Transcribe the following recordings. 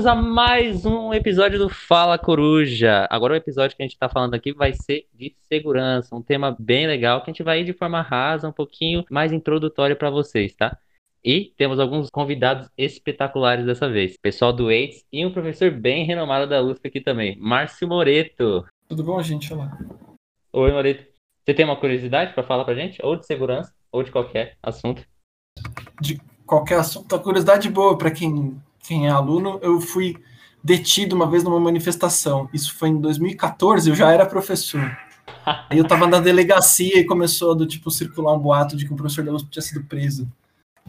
Bem-vindos a mais um episódio do Fala Coruja. Agora o episódio que a gente está falando aqui vai ser de segurança, um tema bem legal que a gente vai ir de forma rasa, um pouquinho mais introdutório para vocês, tá? E temos alguns convidados espetaculares dessa vez. Pessoal do AIDS e um professor bem renomado da USP aqui também, Márcio Moreto. Tudo bom, gente? Olá. Oi, Moreto. Você tem uma curiosidade para falar pra gente? Ou de segurança, ou de qualquer assunto? De qualquer assunto. A curiosidade boa para quem, quem é aluno, eu fui detido uma vez numa manifestação. Isso foi em 2014, eu já era professor. Aí eu tava na delegacia e começou do tipo circular um boato de que o professor da USP tinha sido preso.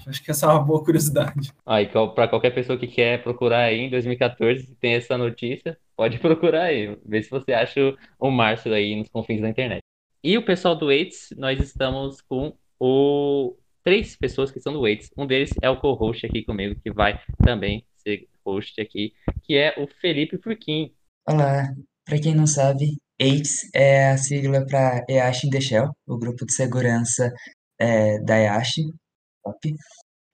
Acho que essa é uma boa curiosidade. Ah, e para qualquer pessoa que quer procurar aí em 2014, se tem essa notícia, pode procurar aí. Ver se você acha o Márcio aí nos confins da internet. E o pessoal do Waits, nós estamos com o três pessoas que são do Waits. Um deles é o co-host aqui comigo, que vai também ser host aqui, que é o Felipe Furquim. Olá, para quem não sabe, AIDS é a sigla para EASH in the Shell, o grupo de segurança é, da EASH, top.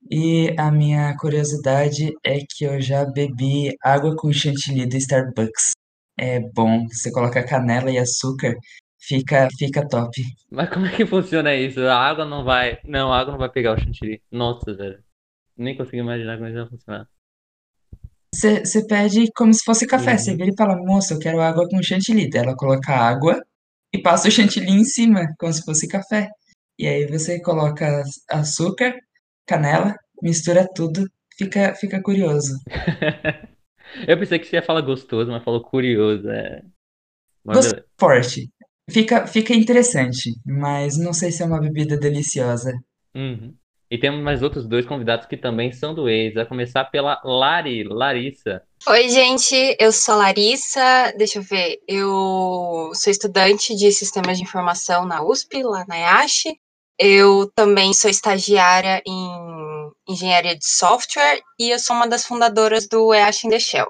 E a minha curiosidade é que eu já bebi água com chantilly do Starbucks. É bom, você coloca canela e açúcar, fica, fica top. Mas como é que funciona isso? A água não vai. Não, a água não vai pegar o chantilly. Nossa, velho. Nem consigo imaginar como isso vai funcionar. Você pede como se fosse café. Uhum. Você vira e fala, moça, eu quero água com chantilly. Daí ela coloca água e passa o chantilly em cima, como se fosse café. E aí você coloca açúcar, canela, mistura tudo, fica, fica curioso. Eu pensei que você ia falar gostoso, mas falou curioso. É... Gosto forte. Fica, fica interessante, mas não sei se é uma bebida deliciosa. Uhum. E temos mais outros dois convidados que também são do ex. A começar pela Lari, Larissa. Oi, gente, eu sou a Larissa. Deixa eu ver, eu sou estudante de sistemas de informação na USP, lá na EASH. Eu também sou estagiária em engenharia de software e eu sou uma das fundadoras do EASH in the Shell,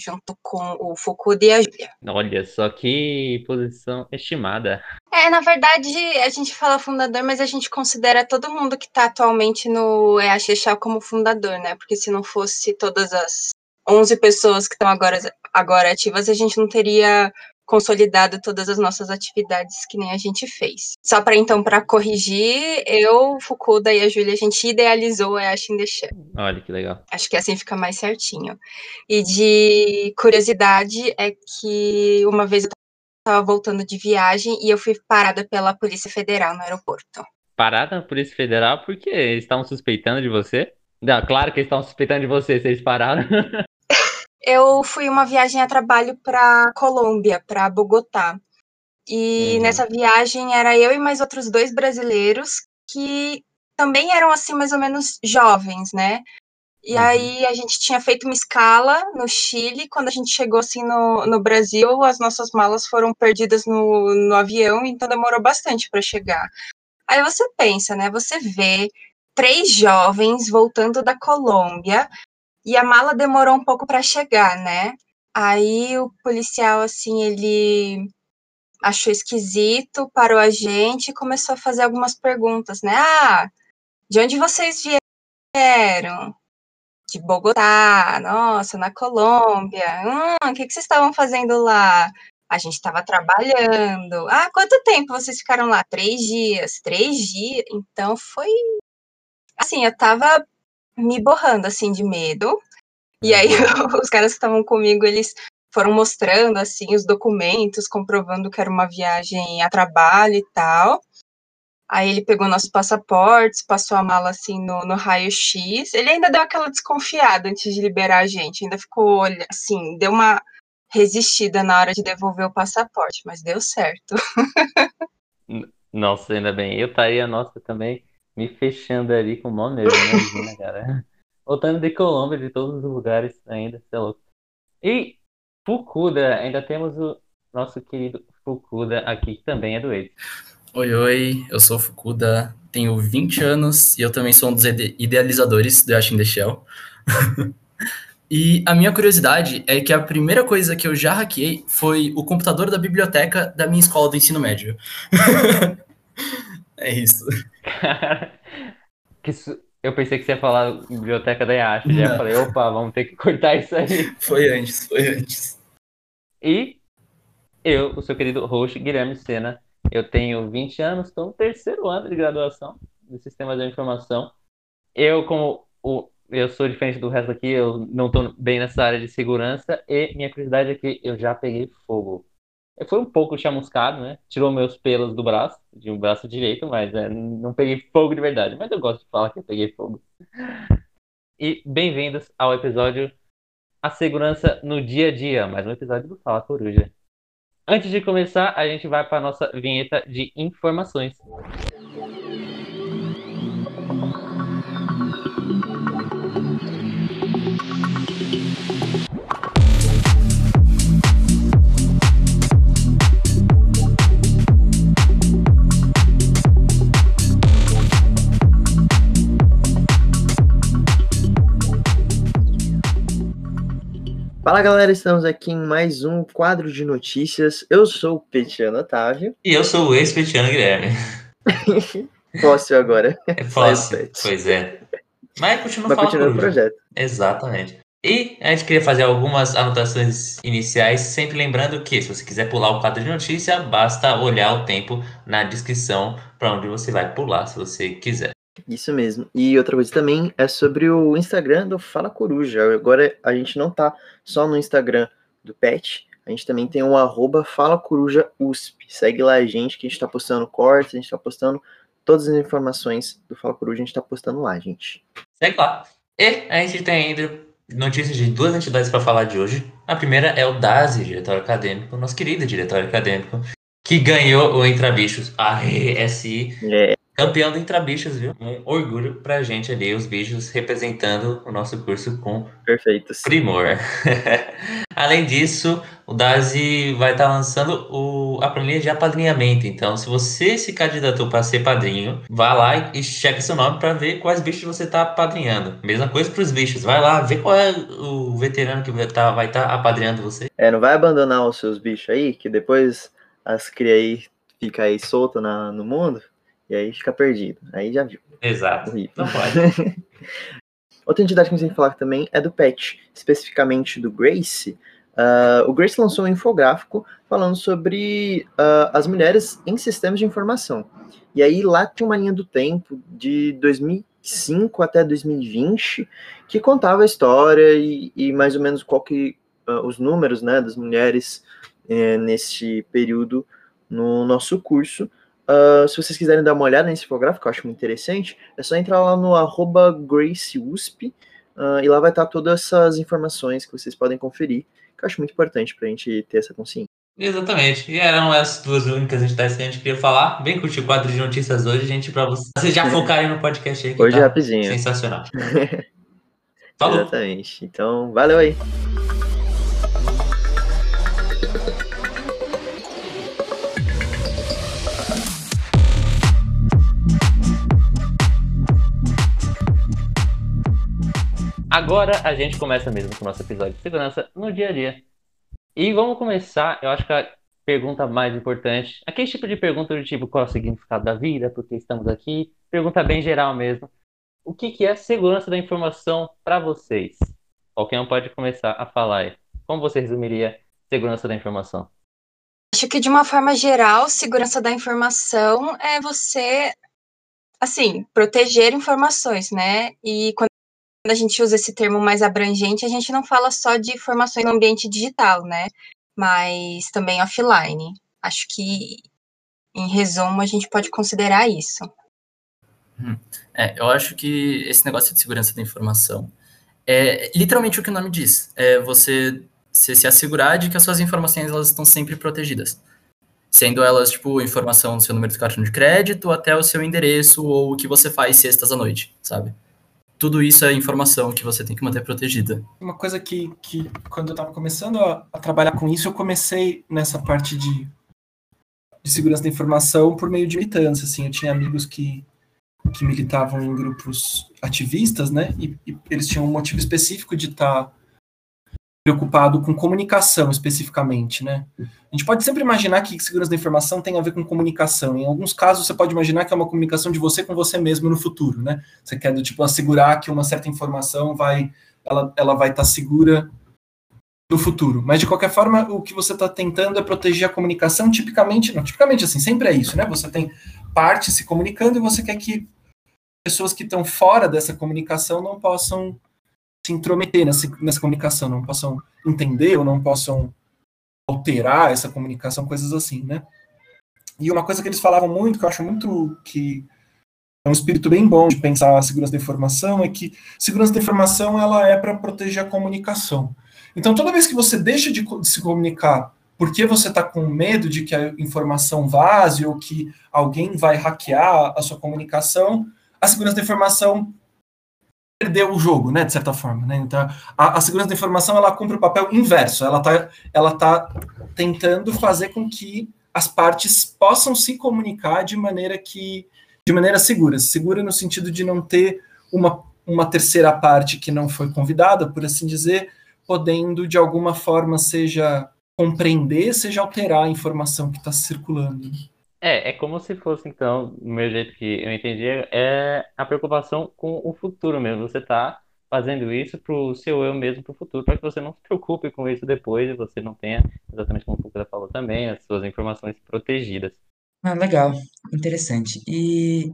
junto com o Fukuda e a Júlia. Olha só que posição estimada. É, na verdade, a gente fala fundador, mas a gente considera todo mundo que está atualmente no Shell como fundador, né? Porque se não fosse todas as 11 pessoas que estão agora, agora ativas, a gente não teria consolidado todas as nossas atividades que nem a gente fez. Só para então, para corrigir, eu, Fukuda e a Júlia, a gente idealizou a Ash in the Shell. Olha que legal. Acho que assim fica mais certinho. E de curiosidade é que uma vez eu estava voltando de viagem e eu fui parada pela Polícia Federal no aeroporto. Parada na Polícia Federal porque eles estavam suspeitando de você? Não, claro que eles estavam suspeitando de você, eles pararam. Eu fui uma viagem a trabalho para Colômbia, para Bogotá. E Uhum. nessa viagem era eu e mais outros dois brasileiros que também eram assim mais ou menos jovens, né? E Uhum. aí a gente tinha feito uma escala no Chile. Quando a gente chegou assim no, no Brasil, as nossas malas foram perdidas no, no avião, então demorou bastante para chegar. Aí você pensa, né? Você vê três jovens voltando da Colômbia e a mala demorou um pouco para chegar, né? Aí o policial, assim, ele achou esquisito, parou a gente e começou a fazer algumas perguntas, né? Ah, de onde vocês vieram? De Bogotá, nossa, na Colômbia. Hum, o que, que vocês estavam fazendo lá? A gente estava trabalhando. Ah, quanto tempo vocês ficaram lá? Três dias. Três dias. Então foi. Assim, eu tava me borrando, assim, de medo. E aí, os caras que estavam comigo, eles foram mostrando, assim, os documentos, comprovando que era uma viagem a trabalho e tal. Aí ele pegou nossos passaportes, passou a mala, assim, no, no raio-x. Ele ainda deu aquela desconfiada antes de liberar a gente. Ainda ficou, assim, deu uma resistida na hora de devolver o passaporte, mas deu certo. Nossa, ainda bem. Eu estaria, nossa, também me fechando ali com o maior medo, imagina, cara. Voltando de Colômbia, de todos os lugares ainda, você é louco. E Fukuda, ainda temos o nosso querido Fukuda aqui, que também é do ex. Oi, oi, eu sou o Fukuda, tenho 20 anos e eu também sou um dos ide- idealizadores do Yash in the Shell. e a minha curiosidade é que a primeira coisa que eu já hackeei foi o computador da biblioteca da minha escola do ensino médio. é isso. Cara, que su- Eu pensei que você ia falar biblioteca da IASH. Já Não. falei, opa, vamos ter que cortar isso aí. Foi antes, foi antes. E eu, o seu querido host, Guilherme Sena, eu tenho 20 anos, estou no terceiro ano de graduação de Sistemas da Informação. Eu, como o, eu sou diferente do resto aqui, eu não estou bem nessa área de segurança e minha curiosidade é que eu já peguei fogo. Eu fui um pouco chamuscado, né? Tirou meus pelos do braço, de um braço direito, mas é, não peguei fogo de verdade. Mas eu gosto de falar que eu peguei fogo. E bem-vindos ao episódio A Segurança no Dia a Dia, mais um episódio do Fala Coruja. Antes de começar, a gente vai para nossa vinheta de informações. Fala galera, estamos aqui em mais um quadro de notícias. Eu sou o Petiano Otávio. E eu sou o ex-Petiano Guilherme. Posso agora. É. Pet. Pois é. Mas continua Mas falando. continua o projeto. Exatamente. E a gente queria fazer algumas anotações iniciais, sempre lembrando que se você quiser pular o quadro de notícia, basta olhar o tempo na descrição para onde você vai pular, se você quiser. Isso mesmo. E outra coisa também é sobre o Instagram do Fala Coruja. Agora a gente não tá só no Instagram do Pet, a gente também tem o arroba Fala Coruja USP. Segue lá a gente que a gente tá postando cortes, a gente tá postando todas as informações do Fala Coruja, a gente tá postando lá, gente. Segue lá. E a gente tem ainda notícias de duas entidades para falar de hoje. A primeira é o DASE, diretório acadêmico, nosso querido diretório acadêmico, que ganhou o Intrabichos, a RSI, É, campeão do Intrabichos, viu? Um orgulho pra gente ali, os bichos representando o nosso curso com perfeitos. primor. Além disso, o DASI vai estar lançando o, a planilha de apadrinhamento. Então, se você se candidatou para ser padrinho, vá lá e cheque seu nome para ver quais bichos você está apadrinhando. Mesma coisa para os bichos. Vai lá, vê qual é o veterano que vai estar tá apadrinhando você. É, não vai abandonar os seus bichos aí, que depois as cria aí fica aí solta na, no mundo, e aí fica perdido. Aí já viu. Exato. Horrível. Não pode. Outra entidade que a gente tem que falar também é do PET, especificamente do Grace. Ah, o Grace lançou um infográfico falando sobre ah, as mulheres em sistemas de informação. E aí lá tem uma linha do tempo de 2005 até 2020 que contava a história e, e mais ou menos qual que ah, os números né, das mulheres eh, nesse período no nosso curso. Uh, se vocês quiserem dar uma olhada nesse infográfico, eu acho muito interessante, é só entrar lá no arroba GraceUSP uh, e lá vai estar todas essas informações que vocês podem conferir, que eu acho muito importante para a gente ter essa consciência. Exatamente. E eram as duas únicas entidades que a gente queria falar. Vem curtir o quadro de notícias hoje, gente, para vocês já focarem no podcast aí. Hoje é tá rapidinho. sensacional. Falou. Exatamente. Então, valeu aí. Agora a gente começa mesmo com o nosso episódio de segurança no dia a dia. E vamos começar, eu acho que a pergunta mais importante, aquele tipo de pergunta do tipo qual é o significado da vida, por que estamos aqui, pergunta bem geral mesmo. O que, que é segurança da informação para vocês? Qualquer um pode começar a falar aí. Como você resumiria segurança da informação? Acho que de uma forma geral, segurança da informação é você, assim, proteger informações, né? E quando a gente usa esse termo mais abrangente, a gente não fala só de informações no ambiente digital, né? Mas também offline. Acho que, em resumo, a gente pode considerar isso. É, eu acho que esse negócio de segurança da informação é literalmente o que o nome diz. É você, você se assegurar de que as suas informações elas estão sempre protegidas. Sendo elas, tipo, informação do seu número de cartão de crédito até o seu endereço ou o que você faz sextas à noite, sabe? Tudo isso é informação que você tem que manter protegida. Uma coisa que, que quando eu estava começando a, a trabalhar com isso, eu comecei nessa parte de, de segurança da informação por meio de militância. Assim, eu tinha amigos que, que militavam em grupos ativistas, né? E, e eles tinham um motivo específico de estar preocupado com comunicação especificamente, né? A gente pode sempre imaginar que segurança da informação tem a ver com comunicação. Em alguns casos, você pode imaginar que é uma comunicação de você com você mesmo no futuro, né? Você quer tipo assegurar que uma certa informação vai, ela, ela vai estar segura no futuro. Mas de qualquer forma, o que você está tentando é proteger a comunicação. Tipicamente, não, tipicamente assim, sempre é isso, né? Você tem parte se comunicando e você quer que pessoas que estão fora dessa comunicação não possam se intrometer nessa, nessa comunicação, não possam entender ou não possam alterar essa comunicação, coisas assim, né? E uma coisa que eles falavam muito, que eu acho muito que é um espírito bem bom de pensar a segurança da informação, é que segurança da informação ela é para proteger a comunicação. Então, toda vez que você deixa de, de se comunicar porque você está com medo de que a informação vaze ou que alguém vai hackear a sua comunicação, a segurança da informação perdeu o jogo, né, de certa forma, né? Então, a, a segurança da informação ela cumpre o papel inverso. Ela está ela tá tentando fazer com que as partes possam se comunicar de maneira que de maneira segura, segura no sentido de não ter uma, uma terceira parte que não foi convidada, por assim dizer, podendo de alguma forma seja compreender, seja alterar a informação que está circulando. É, é como se fosse, então, no meu jeito que eu entendi, é a preocupação com o futuro mesmo. Você está fazendo isso para o seu eu mesmo para o futuro, para que você não se preocupe com isso depois e você não tenha, exatamente como o Fukura falou também, as suas informações protegidas. Ah, legal, interessante. E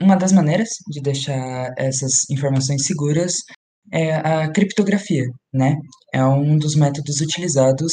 uma das maneiras de deixar essas informações seguras é a criptografia, né? É um dos métodos utilizados.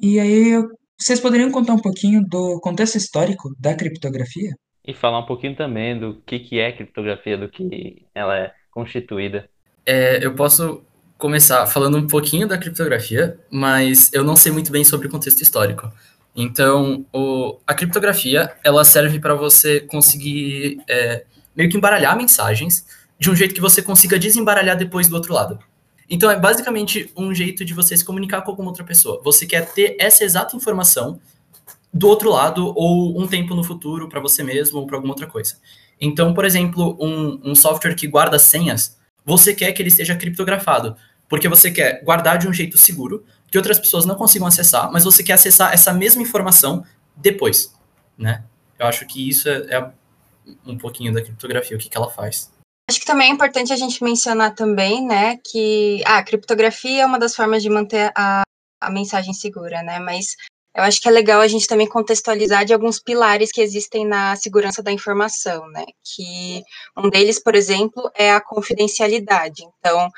E aí eu vocês poderiam contar um pouquinho do contexto histórico da criptografia? E falar um pouquinho também do que, que é criptografia, do que ela é constituída. É, eu posso começar falando um pouquinho da criptografia, mas eu não sei muito bem sobre o contexto histórico. Então, o, a criptografia ela serve para você conseguir é, meio que embaralhar mensagens de um jeito que você consiga desembaralhar depois do outro lado. Então é basicamente um jeito de você se comunicar com alguma outra pessoa. Você quer ter essa exata informação do outro lado ou um tempo no futuro para você mesmo ou para alguma outra coisa. Então, por exemplo, um, um software que guarda senhas, você quer que ele esteja criptografado, porque você quer guardar de um jeito seguro, que outras pessoas não consigam acessar, mas você quer acessar essa mesma informação depois, né? Eu acho que isso é, é um pouquinho da criptografia, o que, que ela faz. Acho que também é importante a gente mencionar também, né, que ah, a criptografia é uma das formas de manter a, a mensagem segura, né, mas eu acho que é legal a gente também contextualizar de alguns pilares que existem na segurança da informação, né, que um deles, por exemplo, é a confidencialidade. Então,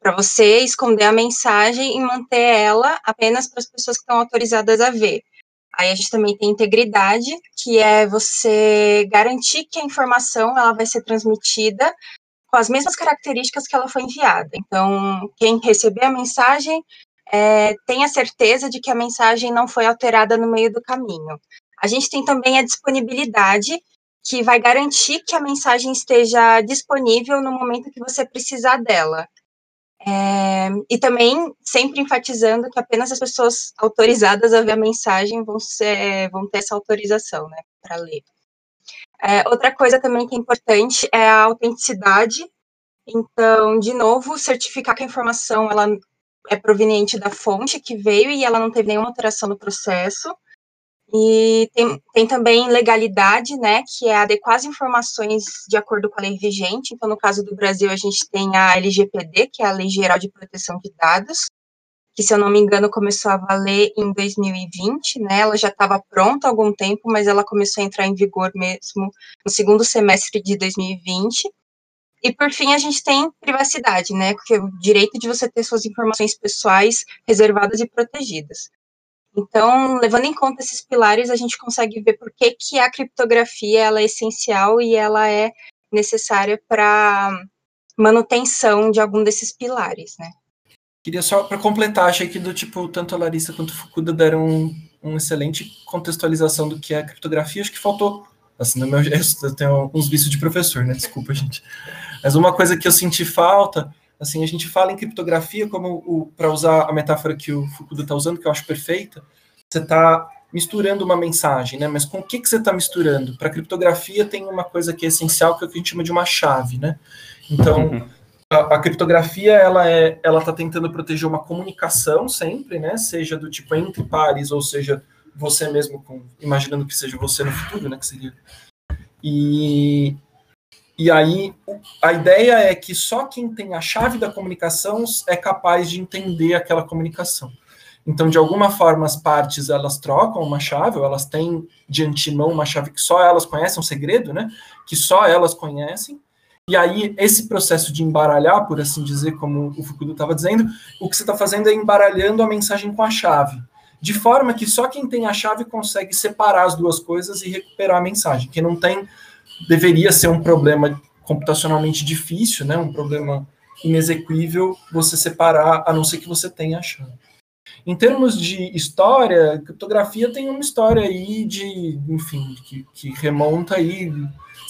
para você esconder a mensagem e manter ela apenas para as pessoas que estão autorizadas a ver. Aí a gente também tem integridade, que é você garantir que a informação ela vai ser transmitida com as mesmas características que ela foi enviada. Então, quem receber a mensagem é, tenha certeza de que a mensagem não foi alterada no meio do caminho. A gente tem também a disponibilidade, que vai garantir que a mensagem esteja disponível no momento que você precisar dela. É, e também sempre enfatizando que apenas as pessoas autorizadas a ver a mensagem vão, ser, vão ter essa autorização né, para ler. É, outra coisa também que é importante é a autenticidade. Então, de novo, certificar que a informação ela é proveniente da fonte que veio e ela não teve nenhuma alteração no processo. E tem, tem também legalidade, né, que é adequar as informações de acordo com a lei vigente. Então, no caso do Brasil, a gente tem a LGPD, que é a Lei Geral de Proteção de Dados, que, se eu não me engano, começou a valer em 2020, né? Ela já estava pronta há algum tempo, mas ela começou a entrar em vigor mesmo no segundo semestre de 2020. E por fim, a gente tem privacidade, né? Porque o direito de você ter suas informações pessoais reservadas e protegidas. Então, levando em conta esses pilares, a gente consegue ver por que, que a criptografia ela é essencial e ela é necessária para manutenção de algum desses pilares, né? Queria só para completar, achei que do tipo tanto a Larissa quanto o Fukuda deram um, um excelente contextualização do que é a criptografia. Acho que faltou, assim, no meu eu tenho uns vícios de professor, né? Desculpa, gente. Mas uma coisa que eu senti falta, assim, a gente fala em criptografia como para usar a metáfora que o Fukuda está usando, que eu acho perfeita. Você está misturando uma mensagem, né? Mas com o que, que você está misturando? Para criptografia tem uma coisa que é essencial, que é o que a gente chama de uma chave, né? Então, uhum a, criptografia ela é, ela está tentando proteger uma comunicação sempre, né? Seja do tipo entre pares ou seja você mesmo, com, imaginando que seja você no futuro, né? Que seria. E e aí a ideia é que só quem tem a chave da comunicação é capaz de entender aquela comunicação. Então, de alguma forma, as partes elas trocam uma chave, ou elas têm de antemão uma chave que só elas conhecem, um segredo, né? Que só elas conhecem. E aí, esse processo de embaralhar, por assim dizer, como o Foucault estava dizendo, o que você está fazendo é embaralhando a mensagem com a chave. De forma que só quem tem a chave consegue separar as duas coisas e recuperar a mensagem. Quem não tem, deveria ser um problema computacionalmente difícil, né? Um problema inexequível você separar, a não ser que você tenha a chave. Em termos de história, criptografia tem uma história aí de, enfim, que, que remonta aí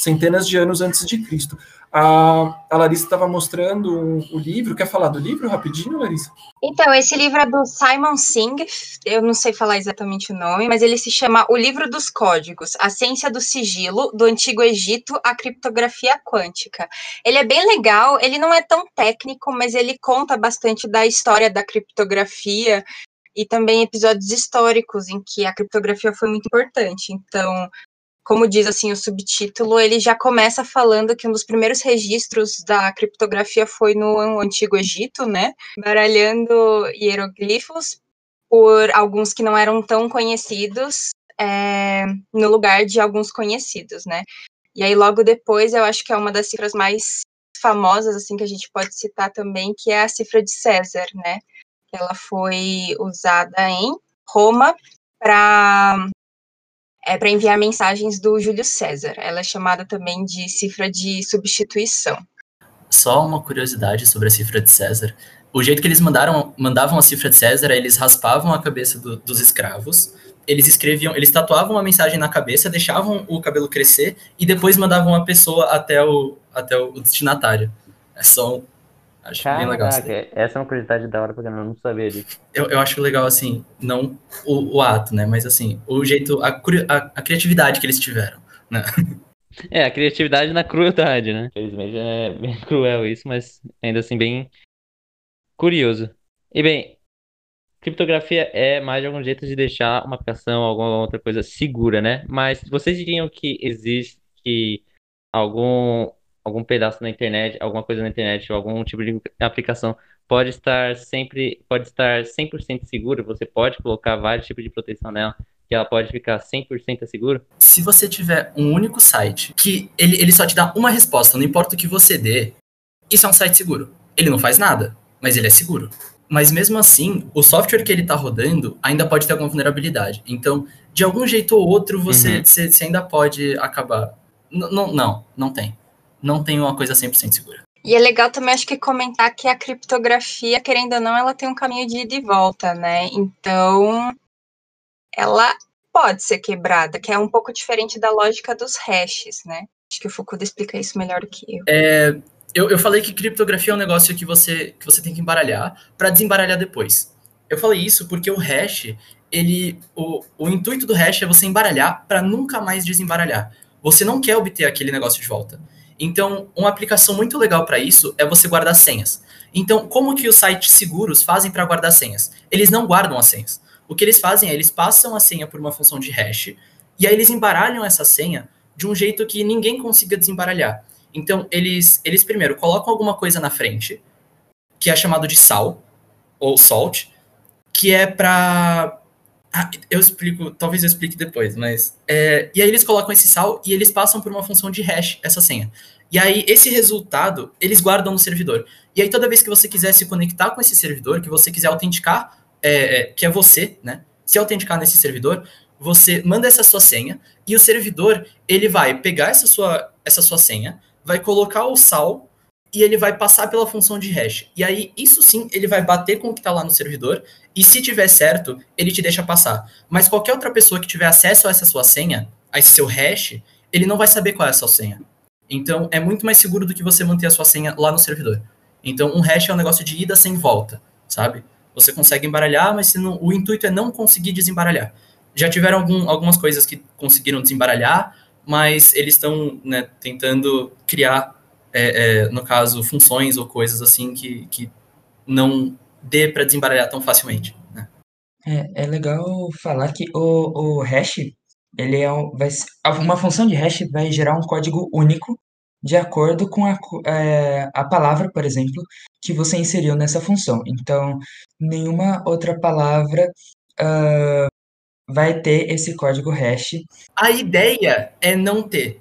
centenas de anos antes de Cristo. A, a Larissa estava mostrando o livro. Quer falar do livro rapidinho, Larissa? Então, esse livro é do Simon Singh. Eu não sei falar exatamente o nome, mas ele se chama O Livro dos Códigos: A Ciência do Sigilo, do Antigo Egito à Criptografia Quântica. Ele é bem legal, ele não é tão técnico, mas ele conta bastante da história da criptografia e também episódios históricos em que a criptografia foi muito importante. Então, como diz assim o subtítulo, ele já começa falando que um dos primeiros registros da criptografia foi no Antigo Egito, né? Baralhando hieroglifos por alguns que não eram tão conhecidos é, no lugar de alguns conhecidos, né? E aí logo depois eu acho que é uma das cifras mais famosas assim que a gente pode citar também, que é a cifra de César, né? Ela foi usada em Roma para é para enviar mensagens do Júlio César. Ela é chamada também de cifra de substituição. Só uma curiosidade sobre a cifra de César. O jeito que eles mandaram, mandavam a cifra de César, eles raspavam a cabeça do, dos escravos, eles escreviam, eles tatuavam uma mensagem na cabeça, deixavam o cabelo crescer e depois mandavam a pessoa até o, até o destinatário. É só Acho Caraca, bem legal. Essa é uma curiosidade da hora, porque eu não sabia disso. Eu, eu acho legal, assim, não o, o ato, né? Mas, assim, o jeito, a, a, a criatividade que eles tiveram, né? É, a criatividade na crueldade, né? Infelizmente é bem cruel isso, mas ainda assim bem curioso. E bem, criptografia é mais de algum jeito de deixar uma aplicação, alguma outra coisa segura, né? Mas vocês diriam que existe algum algum pedaço na internet, alguma coisa na internet ou algum tipo de aplicação pode estar sempre, pode estar 100% seguro, você pode colocar vários tipos de proteção nela, que ela pode ficar 100% segura? Se você tiver um único site que ele, ele só te dá uma resposta, não importa o que você dê, isso é um site seguro. Ele não faz nada, mas ele é seguro. Mas mesmo assim, o software que ele está rodando ainda pode ter alguma vulnerabilidade. Então, de algum jeito ou outro, você, uhum. você, você ainda pode acabar. N não, não, não tem não tem uma coisa 100% segura. E é legal também, acho que, comentar que a criptografia, querendo ou não, ela tem um caminho de ida e volta, né? Então, ela pode ser quebrada, que é um pouco diferente da lógica dos hashes, né? Acho que o Foucault explica isso melhor do que eu. É, eu, eu falei que criptografia é um negócio que você, que você tem que embaralhar para desembaralhar depois. Eu falei isso porque o hash, ele, o, o intuito do hash é você embaralhar para nunca mais desembaralhar. Você não quer obter aquele negócio de volta. Então, uma aplicação muito legal para isso é você guardar senhas. Então, como que os sites seguros fazem para guardar senhas? Eles não guardam as senhas. O que eles fazem é eles passam a senha por uma função de hash e aí eles embaralham essa senha de um jeito que ninguém consiga desembaralhar. Então, eles, eles primeiro colocam alguma coisa na frente, que é chamado de sal, ou salt, que é para ah, eu explico, talvez eu explique depois, mas. É, e aí eles colocam esse sal e eles passam por uma função de hash essa senha. E aí esse resultado eles guardam no servidor. E aí toda vez que você quiser se conectar com esse servidor, que você quiser autenticar, é, é, que é você, né? Se autenticar nesse servidor, você manda essa sua senha e o servidor ele vai pegar essa sua, essa sua senha, vai colocar o sal e ele vai passar pela função de hash. E aí, isso sim, ele vai bater com o que está lá no servidor, e se tiver certo, ele te deixa passar. Mas qualquer outra pessoa que tiver acesso a essa sua senha, a esse seu hash, ele não vai saber qual é a sua senha. Então, é muito mais seguro do que você manter a sua senha lá no servidor. Então, um hash é um negócio de ida sem volta, sabe? Você consegue embaralhar, mas não, o intuito é não conseguir desembaralhar. Já tiveram algum, algumas coisas que conseguiram desembaralhar, mas eles estão né, tentando criar é, é, no caso, funções ou coisas assim que, que não dê para desembaralhar tão facilmente. Né? É, é legal falar que o, o hash, ele é um, vai, uma função de hash vai gerar um código único de acordo com a, é, a palavra, por exemplo, que você inseriu nessa função. Então, nenhuma outra palavra uh, vai ter esse código hash. A ideia é não ter.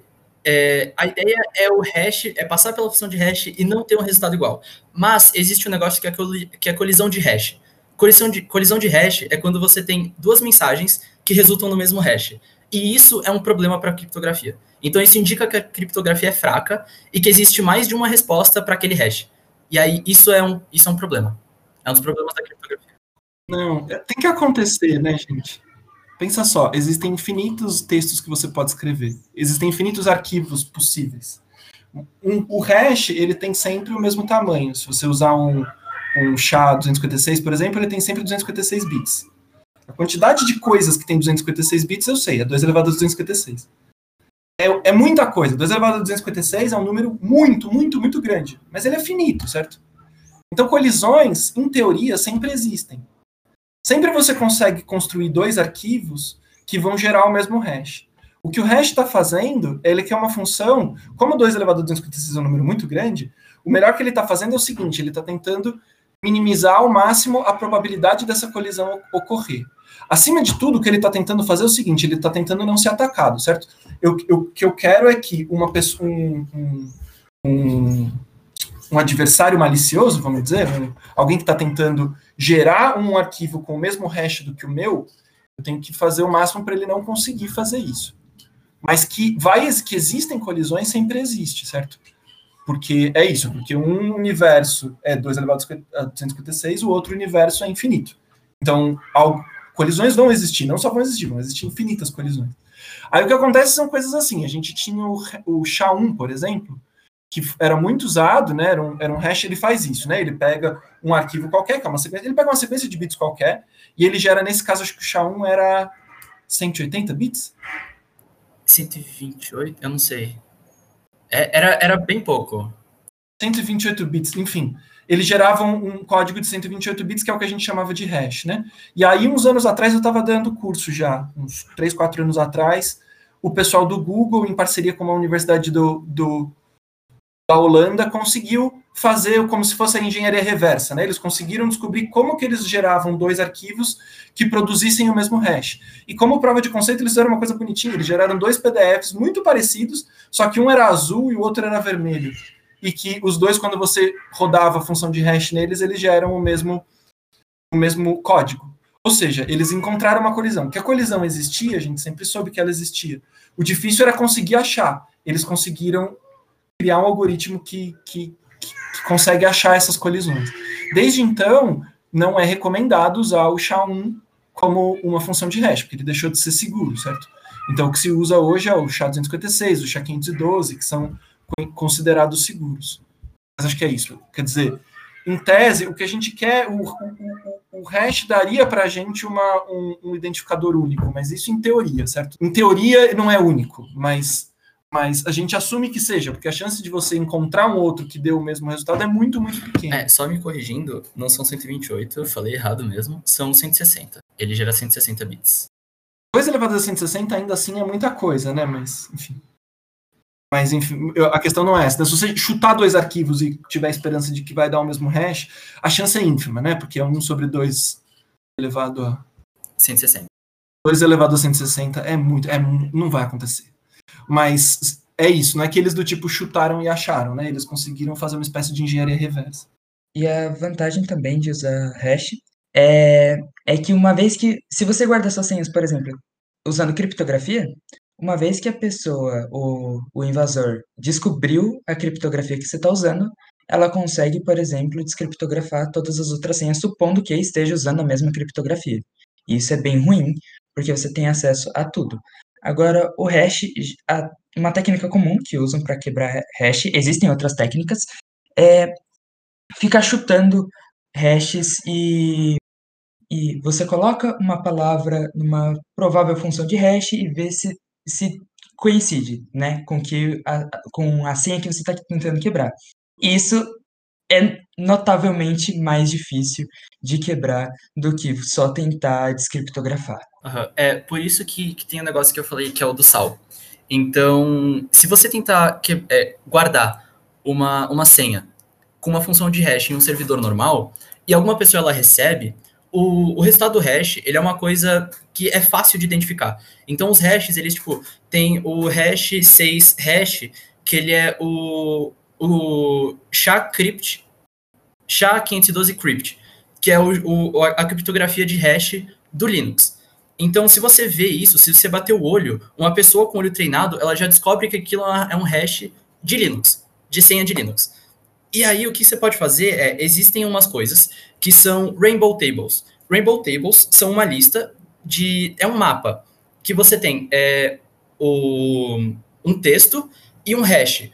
É, a ideia é o hash, é passar pela função de hash e não ter um resultado igual. Mas existe um negócio que é, que é colisão de hash. Colisão de, colisão de hash é quando você tem duas mensagens que resultam no mesmo hash. E isso é um problema para a criptografia. Então isso indica que a criptografia é fraca e que existe mais de uma resposta para aquele hash. E aí isso é um, isso é um problema. É um dos problemas da criptografia. Não, é, tem que acontecer, né, gente? Pensa só, existem infinitos textos que você pode escrever. Existem infinitos arquivos possíveis. Um, o hash, ele tem sempre o mesmo tamanho. Se você usar um, um SHA-256, por exemplo, ele tem sempre 256 bits. A quantidade de coisas que tem 256 bits, eu sei, é 2 elevado a 256. É, é muita coisa. 2 elevado a 256 é um número muito, muito, muito grande. Mas ele é finito, certo? Então, colisões, em teoria, sempre existem. Sempre você consegue construir dois arquivos que vão gerar o mesmo hash. O que o hash está fazendo, ele quer uma função, como 2 elevado a 256 é um número muito grande, o melhor que ele está fazendo é o seguinte, ele está tentando minimizar ao máximo a probabilidade dessa colisão ocorrer. Acima de tudo, o que ele está tentando fazer é o seguinte, ele está tentando não ser atacado, certo? Eu, eu, o que eu quero é que uma pessoa, um, um, um, adversário malicioso, vamos dizer, alguém que está tentando gerar um arquivo com o mesmo hash do que o meu, eu tenho que fazer o máximo para ele não conseguir fazer isso. Mas que vai que existem colisões sempre existe, certo? Porque é isso, porque um universo é 2 elevado a 256, o outro universo é infinito. Então, algo, colisões vão existir, não só vão existir, vão existir infinitas colisões. Aí o que acontece são coisas assim, a gente tinha o, o SHA-1, por exemplo, que era muito usado, né? Era um, era um hash, ele faz isso, né? Ele pega um arquivo qualquer, que é uma sequência, ele pega uma sequência de bits qualquer, e ele gera, nesse caso, acho que o SHA-1 era 180 bits? 128? Eu não sei. É, era, era bem pouco. 128 bits, enfim. Ele gerava um, um, código de 128 bits, que é o que a gente chamava de hash, né? E aí, uns anos atrás, eu estava dando curso já, uns 3, 4 anos atrás, o pessoal do Google, em parceria com uma universidade do, do da Holanda conseguiu fazer como se fosse a engenharia reversa, né? Eles conseguiram descobrir como que eles geravam dois arquivos que produzissem o mesmo hash. E como prova de conceito, eles fizeram uma coisa bonitinha, eles geraram dois PDFs muito parecidos, só que um era azul e o outro era vermelho. E que os dois, quando você rodava a função de hash neles, eles geram o mesmo, o mesmo código. Ou seja, eles encontraram uma colisão. Que a colisão existia, a gente sempre soube que ela existia. O difícil era conseguir achar. Eles conseguiram criar um algoritmo que, que, que, consegue achar essas colisões. Desde então, não é recomendado usar o SHA-1 como uma função de hash, porque ele deixou de ser seguro, certo? Então, o que se usa hoje é o SHA-256, o SHA-512, que são considerados seguros. Mas acho que é isso. Quer dizer, em tese, o que a gente quer, o, o, o hash daria para a gente uma, um, um identificador único, mas isso em teoria, certo? Em teoria não é único, mas mas a gente assume que seja, porque a chance de você encontrar um outro que dê o mesmo resultado é muito, muito pequena. É, só me corrigindo, não são 128, eu falei errado mesmo, são 160. Ele gera 160 bits. 2 elevado a 160 ainda assim é muita coisa, né? Mas, enfim. Mas, enfim, a questão não é essa. Né? Se você chutar dois arquivos e tiver esperança de que vai dar o mesmo hash, a chance é ínfima, né? Porque é 1 sobre 2 elevado a... 160. 2 elevado a 160 é muito... É, não vai acontecer. Mas é isso, não é que eles do tipo chutaram e acharam, né? Eles conseguiram fazer uma espécie de engenharia reversa. E a vantagem também de usar hash é, é que uma vez que, se você guarda suas senhas, por exemplo, usando criptografia, uma vez que a pessoa, o, o invasor, descobriu a criptografia que você está usando, ela consegue, por exemplo, descriptografar todas as outras senhas, supondo que esteja usando a mesma criptografia. E isso é bem ruim, porque você tem acesso a tudo. Agora, o hash, uma técnica comum que usam para quebrar hash, existem outras técnicas, é ficar chutando hashes e, e você coloca uma palavra numa provável função de hash e vê se, se coincide, né, com que a, com a senha que você está tentando quebrar. Isso é notavelmente mais difícil de quebrar do que só tentar descriptografar. Uhum. É por isso que, que tem um negócio que eu falei que é o do sal. Então, se você tentar que, é, guardar uma, uma senha com uma função de hash em um servidor normal e alguma pessoa ela recebe, o, o resultado do hash ele é uma coisa que é fácil de identificar. Então, os hashes, eles, tipo, tem o hash 6 hash, que ele é o, o SHA-crypt, SHA-512 que é o, o, a criptografia de hash do Linux. Então, se você vê isso, se você bater o olho, uma pessoa com olho treinado, ela já descobre que aquilo é um hash de Linux, de senha de Linux. E aí, o que você pode fazer é, existem umas coisas que são Rainbow Tables. Rainbow Tables são uma lista de... é um mapa que você tem é, o, um texto e um hash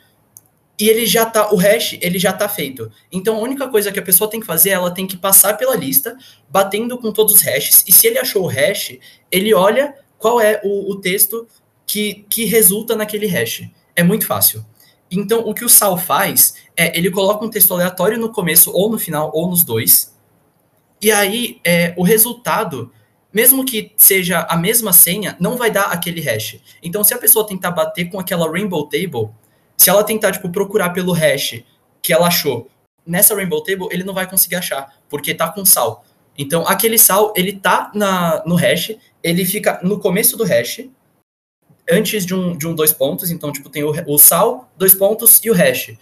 e ele já tá, o hash, ele já tá feito. Então a única coisa que a pessoa tem que fazer, ela tem que passar pela lista, batendo com todos os hashes, e se ele achou o hash, ele olha qual é o, o texto que, que resulta naquele hash. É muito fácil. Então o que o Sal faz é, ele coloca um texto aleatório no começo, ou no final, ou nos dois, e aí é, o resultado, mesmo que seja a mesma senha, não vai dar aquele hash. Então se a pessoa tentar bater com aquela rainbow table, se ela tentar, tipo, procurar pelo hash que ela achou nessa Rainbow Table, ele não vai conseguir achar, porque tá com sal. Então, aquele sal, ele tá na, no hash, ele fica no começo do hash, antes de um, de um dois pontos, então, tipo, tem o, o sal, dois pontos e o hash.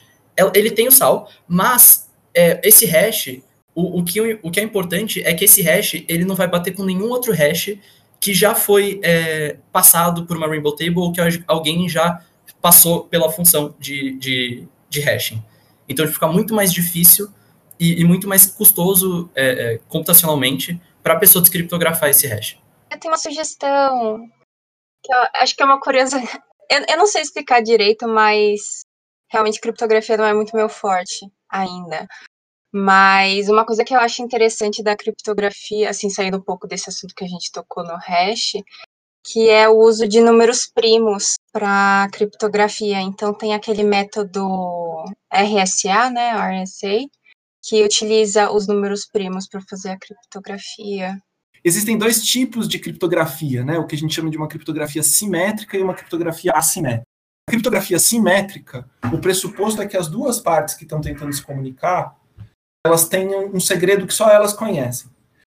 Ele tem o sal, mas é, esse hash, o, o, que, o que é importante é que esse hash, ele não vai bater com nenhum outro hash que já foi é, passado por uma Rainbow Table ou que alguém já passou pela função de, de, de hashing. Então fica muito mais difícil e, e muito mais custoso é, é, computacionalmente para a pessoa descriptografar esse hash. Eu tenho uma sugestão, que acho que é uma curiosa. Eu, eu não sei explicar direito, mas realmente criptografia não é muito meu forte ainda. Mas uma coisa que eu acho interessante da criptografia, assim, saindo um pouco desse assunto que a gente tocou no hash, que é o uso de números primos para criptografia. Então tem aquele método RSA, né, RSA, que utiliza os números primos para fazer a criptografia. Existem dois tipos de criptografia, né? O que a gente chama de uma criptografia simétrica e uma criptografia assimétrica. A criptografia simétrica, o pressuposto é que as duas partes que estão tentando se comunicar, elas têm um segredo que só elas conhecem.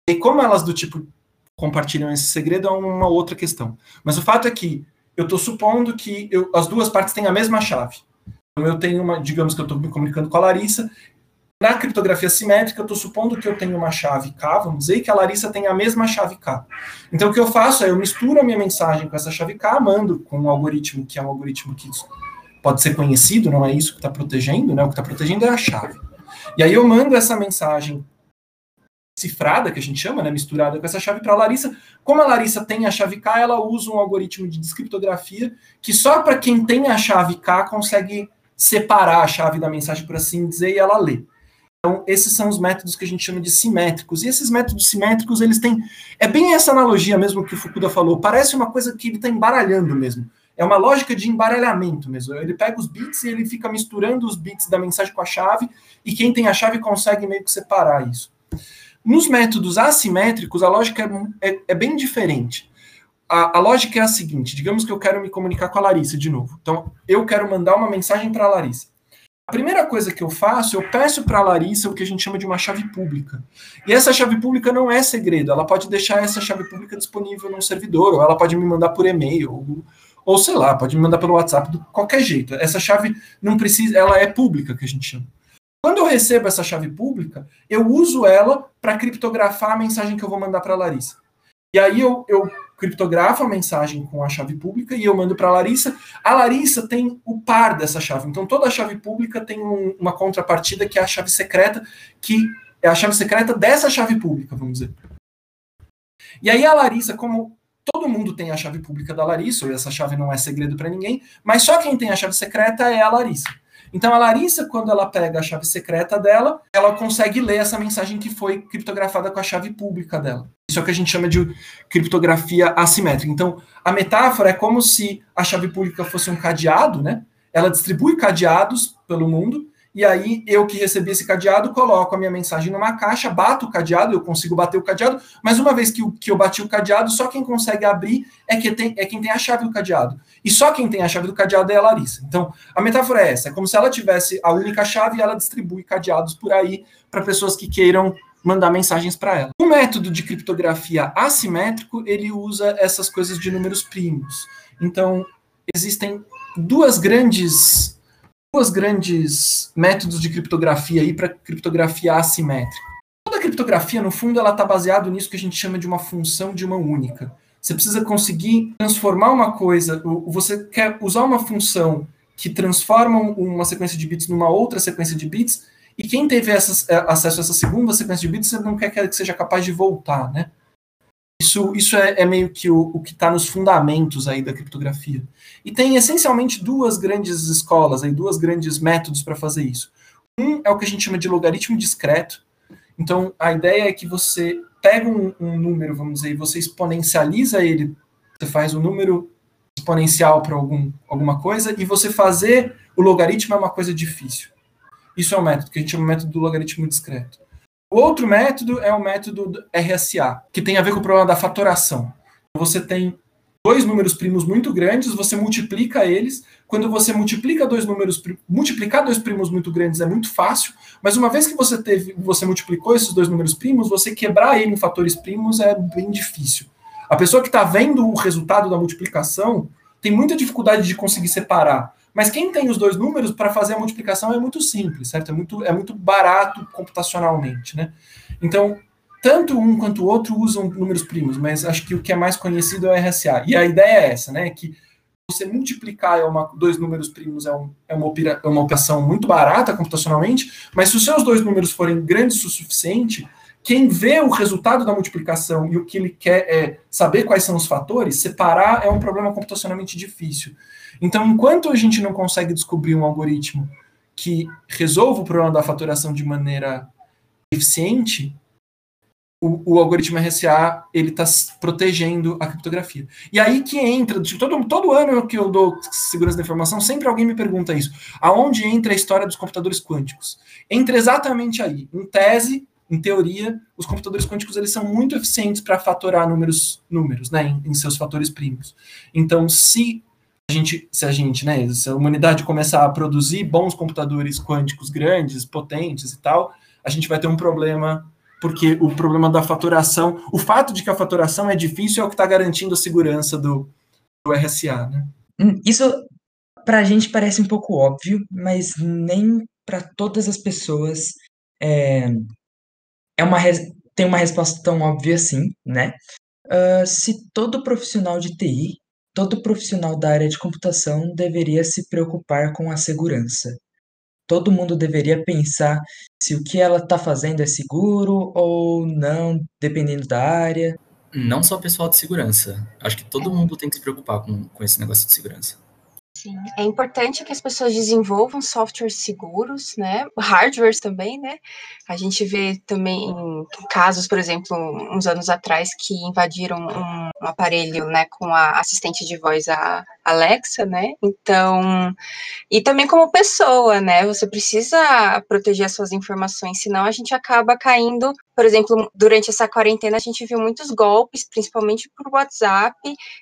E como elas do tipo compartilham esse segredo é uma outra questão. Mas o fato é que eu estou supondo que eu, as duas partes têm a mesma chave. Então, eu tenho uma, digamos que eu estou me comunicando com a Larissa. Na criptografia simétrica, eu estou supondo que eu tenho uma chave K, vamos dizer, que a Larissa tem a mesma chave K. Então, o que eu faço é eu misturo a minha mensagem com essa chave K, mando com um algoritmo que é um algoritmo que pode ser conhecido, não é isso que está protegendo, né? O que está protegendo é a chave. E aí eu mando essa mensagem cifrada, que a gente chama, né, misturada com essa chave para a Larissa. Como a Larissa tem a chave K, ela usa um algoritmo de descriptografia que só para quem tem a chave K consegue separar a chave da mensagem, por assim dizer, e ela lê. Então, esses são os métodos que a gente chama de simétricos. E esses métodos simétricos, eles têm. É bem essa analogia mesmo que o Fukuda falou. Parece uma coisa que ele está embaralhando mesmo. É uma lógica de embaralhamento mesmo. Ele pega os bits e ele fica misturando os bits da mensagem com a chave, e quem tem a chave consegue meio que separar isso. Nos métodos assimétricos, a lógica é, é, é bem diferente. A, a, lógica é a seguinte: digamos que eu quero me comunicar com a Larissa de novo. Então, eu quero mandar uma mensagem para a Larissa. A primeira coisa que eu faço, eu peço para a Larissa o que a gente chama de uma chave pública. E essa chave pública não é segredo, ela pode deixar essa chave pública disponível num servidor, ou ela pode me mandar por e-mail, ou, ou sei lá, pode me mandar pelo WhatsApp, de qualquer jeito. Essa chave não precisa, ela é pública, que a gente chama. Quando eu recebo essa chave pública, eu uso ela para criptografar a mensagem que eu vou mandar para a Larissa. E aí eu, eu criptografo a mensagem com a chave pública e eu mando para a Larissa. A Larissa tem o par dessa chave. Então toda chave pública tem um, uma contrapartida que é a chave secreta, que é a chave secreta dessa chave pública, vamos dizer. E aí a Larissa, como todo mundo tem a chave pública da Larissa, ou essa chave não é segredo para ninguém, mas só quem tem a chave secreta é a Larissa. Então a Larissa, quando ela pega a chave secreta dela, ela consegue ler essa mensagem que foi criptografada com a chave pública dela. Isso é o que a gente chama de criptografia assimétrica. Então, a metáfora é como se a chave pública fosse um cadeado, né? Ela distribui cadeados pelo mundo, e aí eu que recebi esse cadeado, coloco a minha mensagem numa caixa, bato o cadeado, eu consigo bater o cadeado, mas uma vez que, eu, que eu bati o cadeado, só quem consegue abrir é, que tem, é quem tem a chave do cadeado. E só quem tem a chave do cadeado é a Larissa. Então, a metáfora é essa, é como se ela tivesse a única chave e ela distribui cadeados por aí para pessoas que queiram mandar mensagens para ela. O método de criptografia assimétrico, ele usa essas coisas de números primos. Então, existem duas grandes duas grandes métodos de criptografia aí para criptografia assimétrica. Toda criptografia, no fundo, ela está baseada nisso que a gente chama de uma função de uma única. Você precisa conseguir transformar uma coisa, você quer usar uma função que transforma uma sequência de bits numa outra sequência de bits, e quem teve essas, é, acesso a essa segunda sequência de bits, você não quer que seja capaz de voltar, né? Isso, isso é, é meio que o, o que está nos fundamentos aí da criptografia. E tem essencialmente duas grandes escolas, aí, duas grandes métodos para fazer isso. Um é o que a gente chama de logaritmo discreto. Então, a ideia é que você pega um, um número, vamos dizer, e você exponencializa ele, você faz um número exponencial para algum, alguma coisa, e você fazer o logaritmo é uma coisa difícil. Isso é um método que a gente chama de método do logaritmo discreto. O outro método é o método RSA, que tem a ver com o problema da fatoração. Você tem dois números primos muito grandes, você multiplica eles. Quando você multiplica dois números, multiplicar dois primos muito grandes é muito fácil, mas uma vez que você teve, você multiplicou esses dois números primos, você quebrar ele em fatores primos é bem difícil. A pessoa que está vendo o resultado da multiplicação tem muita dificuldade de conseguir separar. Mas quem tem os dois números para fazer a multiplicação é muito simples, certo? É muito, é muito barato computacionalmente, né? Então, tanto um quanto o outro usam números primos, mas acho que o que é mais conhecido é o RSA. E a ideia é essa, né? Que você multiplicar é uma, dois números primos é, um, é, uma, é uma operação muito barata computacionalmente, mas se os seus dois números forem grandes o suficiente, quem vê o resultado da multiplicação e o que ele quer é saber quais são os fatores, separar é um problema computacionalmente difícil. Então, enquanto a gente não consegue descobrir um algoritmo que resolva o problema da faturação de maneira eficiente, o, o algoritmo RSA ele está protegendo a criptografia. E aí que entra, tipo, todo, todo ano que eu dou segurança da informação, sempre alguém me pergunta isso. Aonde entra a história dos computadores quânticos? Entra exatamente aí. Em tese, em teoria, os computadores quânticos eles são muito eficientes para fatorar números, números né, em, em seus fatores primos. Então, se a gente, se a gente, né, se a humanidade começar a produzir bons computadores quânticos grandes, potentes e tal, a gente vai ter um problema, porque o problema da faturação, o fato de que a faturação é difícil é o que está garantindo a segurança do, do RSA, né? Hum, isso para a gente parece um pouco óbvio, mas nem para todas as pessoas é, é uma tem uma resposta tão óbvia assim, né? Uh, se todo profissional de TI Todo profissional da área de computação deveria se preocupar com a segurança. Todo mundo deveria pensar se o que ela está fazendo é seguro ou não, dependendo da área. Não só o pessoal de segurança. Acho que todo mundo tem que se preocupar com, com esse negócio de segurança. Sim, é importante que as pessoas desenvolvam softwares seguros, né? Hardwares também, né? A gente vê também casos, por exemplo, uns anos atrás que invadiram um, um aparelho, né, com a assistente de voz a Alexa, né? Então, e também como pessoa, né? Você precisa proteger as suas informações, senão a gente acaba caindo. Por exemplo, durante essa quarentena a gente viu muitos golpes, principalmente por WhatsApp,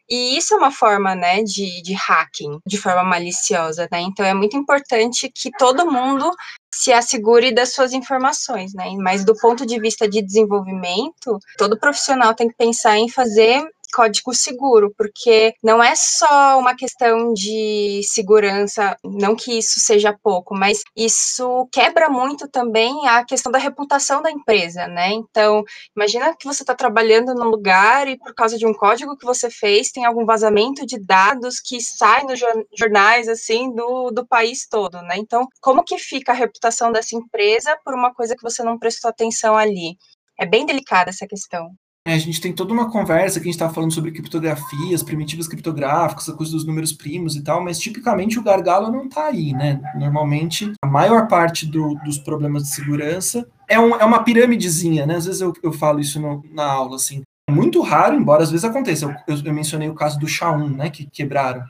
e isso é uma forma, né, de, de hacking, de forma maliciosa, né? Então é muito importante que todo mundo se assegure das suas informações, né? Mas do ponto de vista de desenvolvimento, todo profissional tem que pensar em fazer código seguro, porque não é só uma questão de segurança, não que isso seja pouco, mas isso quebra muito também a questão da reputação da empresa, né? Então, imagina que você está trabalhando num lugar e por causa de um código que você fez, tem algum vazamento de dados que sai nos jornais, assim, do, do país todo, né? Então, como que fica a reputação dessa empresa por uma coisa que você não prestou atenção ali? É bem delicada essa questão. É, a gente tem toda uma conversa que a gente estava falando sobre criptografias, primitivas criptográficas, a coisa dos números primos e tal, mas tipicamente o gargalo não está aí, né? Normalmente, a maior parte do, dos problemas de segurança é, um, é uma pirâmidezinha, né? Às vezes eu, eu falo isso no, na aula, assim. É muito raro, embora às vezes aconteça. Eu, eu, eu mencionei o caso do SHA-1, né, que quebraram.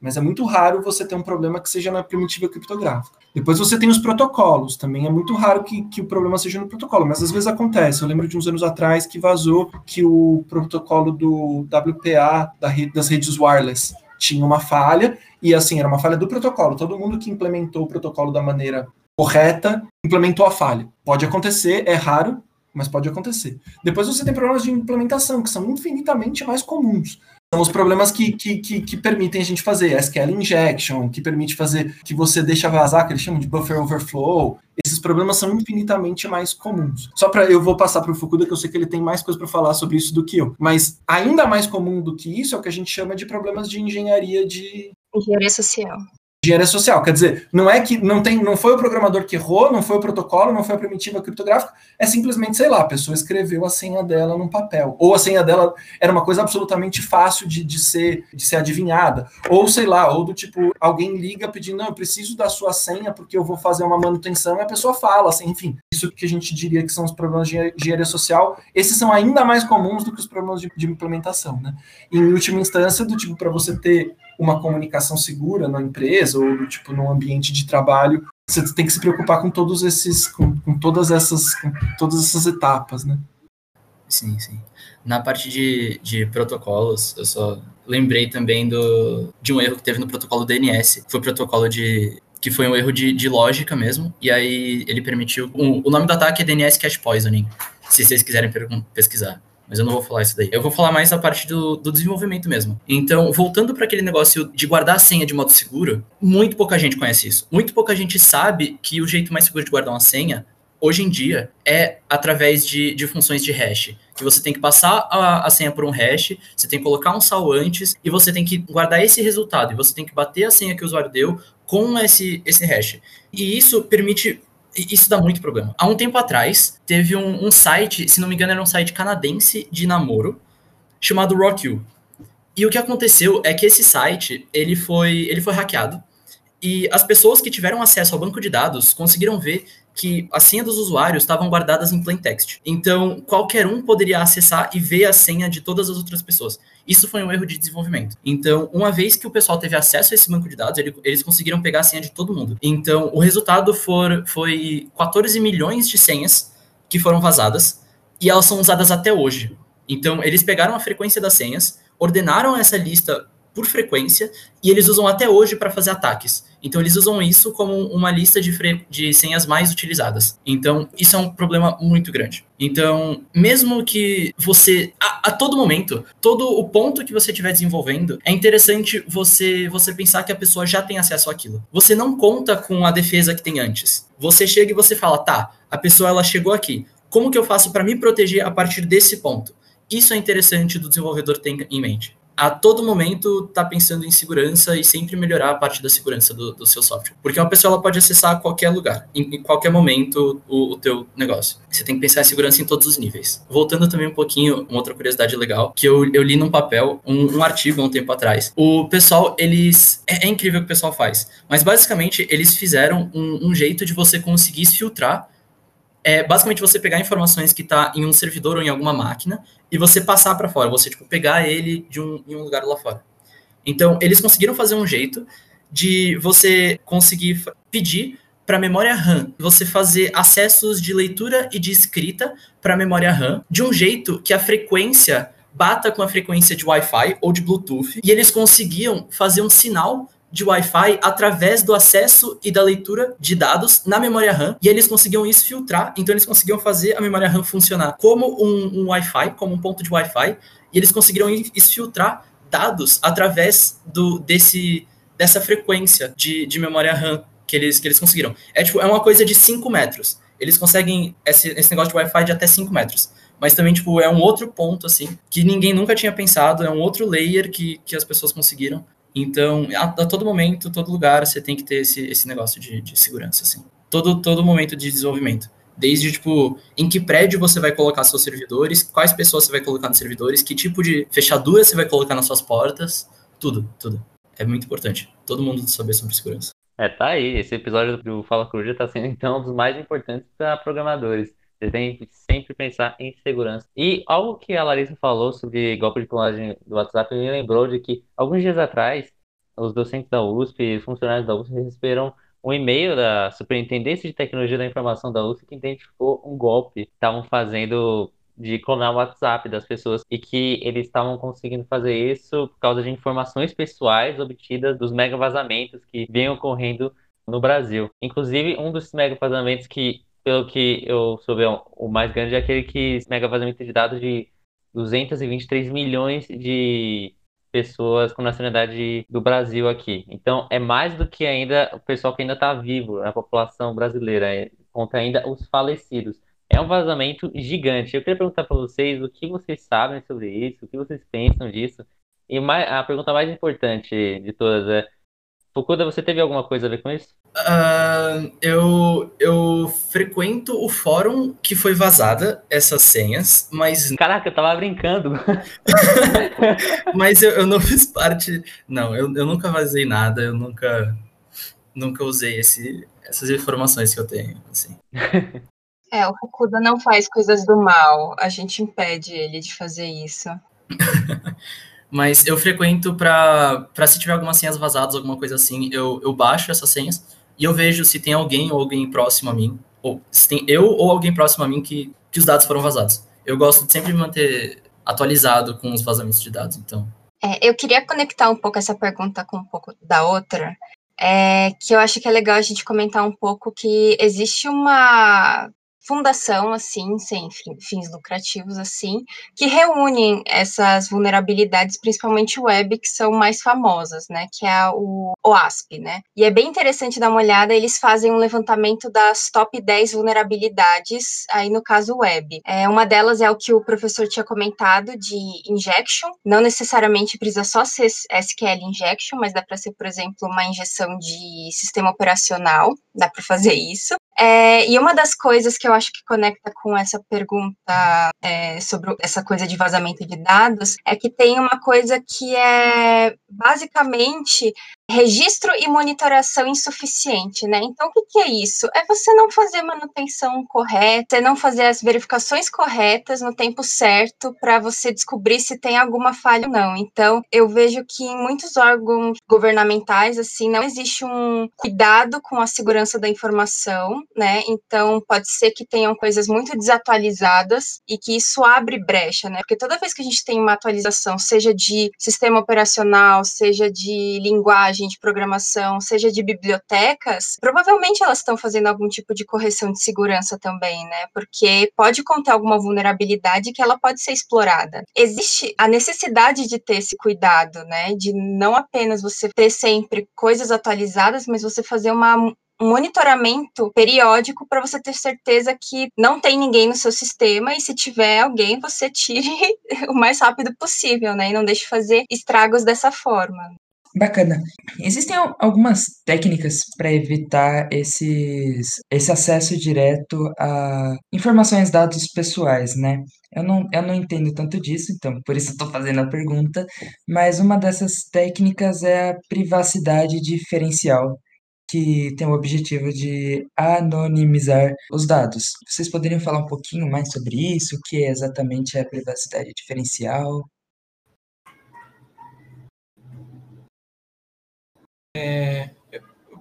Mas é muito raro você ter um problema que seja na primitiva criptográfica. Depois você tem os protocolos, também é muito raro que, que o problema seja no protocolo, mas às vezes acontece. Eu lembro de uns anos atrás que vazou que o protocolo do WPA da rede, das redes wireless tinha uma falha, e assim, era uma falha do protocolo. Todo mundo que implementou o protocolo da maneira correta implementou a falha. Pode acontecer, é raro, mas pode acontecer. Depois você tem problemas de implementação, que são infinitamente mais comuns. São os problemas que, que, que, que, permitem a gente fazer SQL injection, que permite fazer que você deixa vazar, que eles chamam de buffer overflow. Esses problemas são infinitamente mais comuns. Só para eu vou passar para o Fukuda, que eu sei que ele tem mais coisa para falar sobre isso do que eu. Mas ainda mais comum do que isso é o que a gente chama de problemas de engenharia de engenharia social engenharia social. Quer dizer, não é que não tem, não foi o programador que errou, não foi o protocolo, não foi a primitiva criptográfica, é simplesmente, sei lá, a pessoa escreveu a senha dela num papel. Ou a senha dela era uma coisa absolutamente fácil de, de, ser, de ser adivinhada. Ou, sei lá, ou do tipo, alguém liga pedindo, não, eu preciso da sua senha porque eu vou fazer uma manutenção, e a pessoa fala, assim, enfim. Isso que a gente diria que são os problemas de engenharia social, esses são ainda mais comuns do que os problemas de, de implementação, né? Em última instância, do tipo, para você ter uma comunicação segura na empresa ou do tipo no ambiente de trabalho, você tem que se preocupar com todos esses, com, com todas essas, com todas essas etapas, né? Sim, sim. Na parte de, de protocolos, eu só lembrei também do, de um erro que teve no protocolo DNS. Foi protocolo de que foi um erro de, de lógica mesmo, e aí ele permitiu. Um, o nome do ataque é DNS Cache Poisoning, se vocês quiserem pesquisar mas eu não vou falar isso daí. Eu vou falar mais da parte do, do desenvolvimento mesmo. Então, voltando para aquele negócio de guardar a senha de modo seguro, muito pouca gente conhece isso. Muito pouca gente sabe que o jeito mais seguro de guardar uma senha hoje em dia é através de, de funções de hash. Que você tem que passar a, a, senha por um hash, você tem que colocar um sal antes e você tem que guardar esse resultado. E você tem que bater a senha que o usuário deu com esse, esse hash. E isso permite isso dá muito problema. Há um tempo atrás, teve um, um, site, se não me engano, era um site canadense de namoro, chamado RockU. E o que aconteceu é que esse site, ele foi, ele foi hackeado, e as pessoas que tiveram acesso ao banco de dados conseguiram ver que a senha dos usuários estavam guardadas em plain text. Então, qualquer um poderia acessar e ver a senha de todas as outras pessoas. Isso foi um erro de desenvolvimento. Então, uma vez que o pessoal teve acesso a esse banco de dados, ele, eles conseguiram pegar a senha de todo mundo. Então, o resultado for, foi 14 milhões de senhas que foram vazadas e elas são usadas até hoje. Então, eles pegaram a frequência das senhas, ordenaram essa lista por frequência e eles usam até hoje para fazer ataques. Então eles usam isso como uma lista de, de senhas mais utilizadas. Então isso é um problema muito grande. Então, mesmo que você a, a, todo momento, todo o ponto que você estiver desenvolvendo, é interessante você você pensar que a pessoa já tem acesso àquilo. Você não conta com a defesa que tem antes. Você chega e você fala: "Tá, a pessoa ela chegou aqui. Como que eu faço para me proteger a partir desse ponto?" Isso é interessante do desenvolvedor ter em mente a todo momento tá pensando em segurança e sempre melhorar a parte da segurança do, do seu software. Porque uma pessoa ela pode acessar a qualquer lugar, em, em, qualquer momento, o, o teu negócio. Você tem que pensar em segurança em todos os níveis. Voltando também um pouquinho, uma outra curiosidade legal, que eu, eu li num papel, um, um artigo há um tempo atrás. O pessoal, eles... É, é, incrível o que o pessoal faz. Mas, basicamente, eles fizeram um, um jeito de você conseguir filtrar é basicamente você pegar informações que está em um servidor ou em alguma máquina e você passar para fora, você tipo pegar ele de um, em um lugar lá fora. Então, eles conseguiram fazer um jeito de você conseguir pedir para memória RAM, você fazer acessos de leitura e de escrita para memória RAM de um jeito que a frequência bata com a frequência de Wi-Fi ou de Bluetooth, e eles conseguiam fazer um sinal de Wi-Fi através do acesso e da leitura de dados na memória RAM, e eles conseguiam isso filtrar, então eles conseguiam fazer a memória RAM funcionar como um, um Wi-Fi, como um ponto de Wi-Fi, e eles conseguiram filtrar dados através do, desse, dessa frequência de, de memória RAM que eles, que eles conseguiram. É, tipo, é uma coisa de 5 metros. Eles conseguem esse, esse negócio de Wi-Fi de até 5 metros. Mas também, tipo, é um outro ponto, assim, que ninguém nunca tinha pensado, é um outro layer que, que as pessoas conseguiram. Então, a, a, todo momento, todo lugar, você tem que ter esse, esse negócio de, de segurança, assim. Todo, todo momento de desenvolvimento. Desde, tipo, em que prédio você vai colocar seus servidores, quais pessoas você vai colocar nos servidores, que tipo de fechadura você vai colocar nas suas portas, tudo, tudo. É muito importante. Todo mundo saber sobre segurança. É, tá aí. Esse episódio do Fala Coruja tá sendo, então, um dos mais importantes para programadores. Você tem que sempre pensar em segurança. E algo que a Larissa falou sobre golpe de clonagem do WhatsApp me lembrou de que alguns dias atrás, os docentes da USP, os funcionários da USP receberam um e-mail da Superintendência de Tecnologia da Informação da USP que identificou um golpe que estavam fazendo de clonar o WhatsApp das pessoas e que eles estavam conseguindo fazer isso por causa de informações pessoais obtidas dos mega vazamentos que vêm ocorrendo no Brasil. Inclusive, um dos mega vazamentos que, pelo que eu soube, o mais grande é aquele que mega vazamento de dados de 223 milhões de pessoas com nacionalidade do Brasil aqui. Então, é mais do que ainda o pessoal que ainda está vivo, a população brasileira, é, contra ainda os falecidos. É um vazamento gigante. Eu queria perguntar para vocês o que vocês sabem sobre isso, o que vocês pensam disso. E mais, a pergunta mais importante de todas é: Fukuda, você teve alguma coisa a ver com isso? Uh, eu, eu frequento o fórum que foi vazada essas senhas, mas. Caraca, eu tava brincando. mas eu, eu não fiz parte. Não, eu, eu nunca vazei nada, eu nunca, nunca usei esse, essas informações que eu tenho. Assim. É, o Fukuda não faz coisas do mal. A gente impede ele de fazer isso. Mas eu frequento para se tiver algumas senhas vazadas, alguma coisa assim, eu, eu baixo essas senhas e eu vejo se tem alguém ou alguém próximo a mim, ou se tem eu ou alguém próximo a mim que, que os dados foram vazados. Eu gosto de sempre me manter atualizado com os vazamentos de dados, então. É, eu queria conectar um pouco essa pergunta com um pouco da outra, é, que eu acho que é legal a gente comentar um pouco que existe uma fundação, assim, sem fins lucrativos, assim, que reúnem essas vulnerabilidades, principalmente web, que são mais famosas, né, que é o OASP, né, e é bem interessante dar uma olhada, eles fazem um levantamento das top 10 vulnerabilidades, aí no caso web. É, uma delas é o que o professor tinha comentado, de injection, não necessariamente precisa só ser SQL injection, mas dá para ser, por exemplo, uma injeção de sistema operacional, dá para fazer isso. É, e uma das coisas que eu acho que conecta com essa pergunta é, sobre essa coisa de vazamento de dados é que tem uma coisa que é basicamente registro e monitoração insuficiente, né? Então, o que, que, é isso? É você não fazer manutenção correta, é não fazer as verificações corretas no tempo certo para você descobrir se tem alguma falha ou não. Então, eu vejo que em muitos órgãos governamentais, assim, não existe um cuidado com a segurança da informação, né? Então, pode ser que tenham coisas muito desatualizadas e que isso abre brecha, né? Porque toda vez que a gente tem uma atualização, seja de sistema operacional, seja de linguagem, linguagem de programação, seja de bibliotecas, provavelmente elas estão fazendo algum tipo de correção de segurança também, né? Porque pode conter alguma vulnerabilidade que ela pode ser explorada. Existe a necessidade de ter esse cuidado, né? De não apenas você ter sempre coisas atualizadas, mas você fazer uma um monitoramento periódico para você ter certeza que não tem ninguém no seu sistema e se tiver alguém, você tire o mais rápido possível, né? E não deixe fazer estragos dessa forma. Bacana. Existem algumas técnicas para evitar esses, esse acesso direto a informações, dados pessoais, né? Eu não, eu não entendo tanto disso, então por isso estou fazendo a pergunta, mas uma dessas técnicas é a privacidade diferencial, que tem o objetivo de anonimizar os dados. Vocês poderiam falar um pouquinho mais sobre isso? O que é exatamente a privacidade diferencial? É,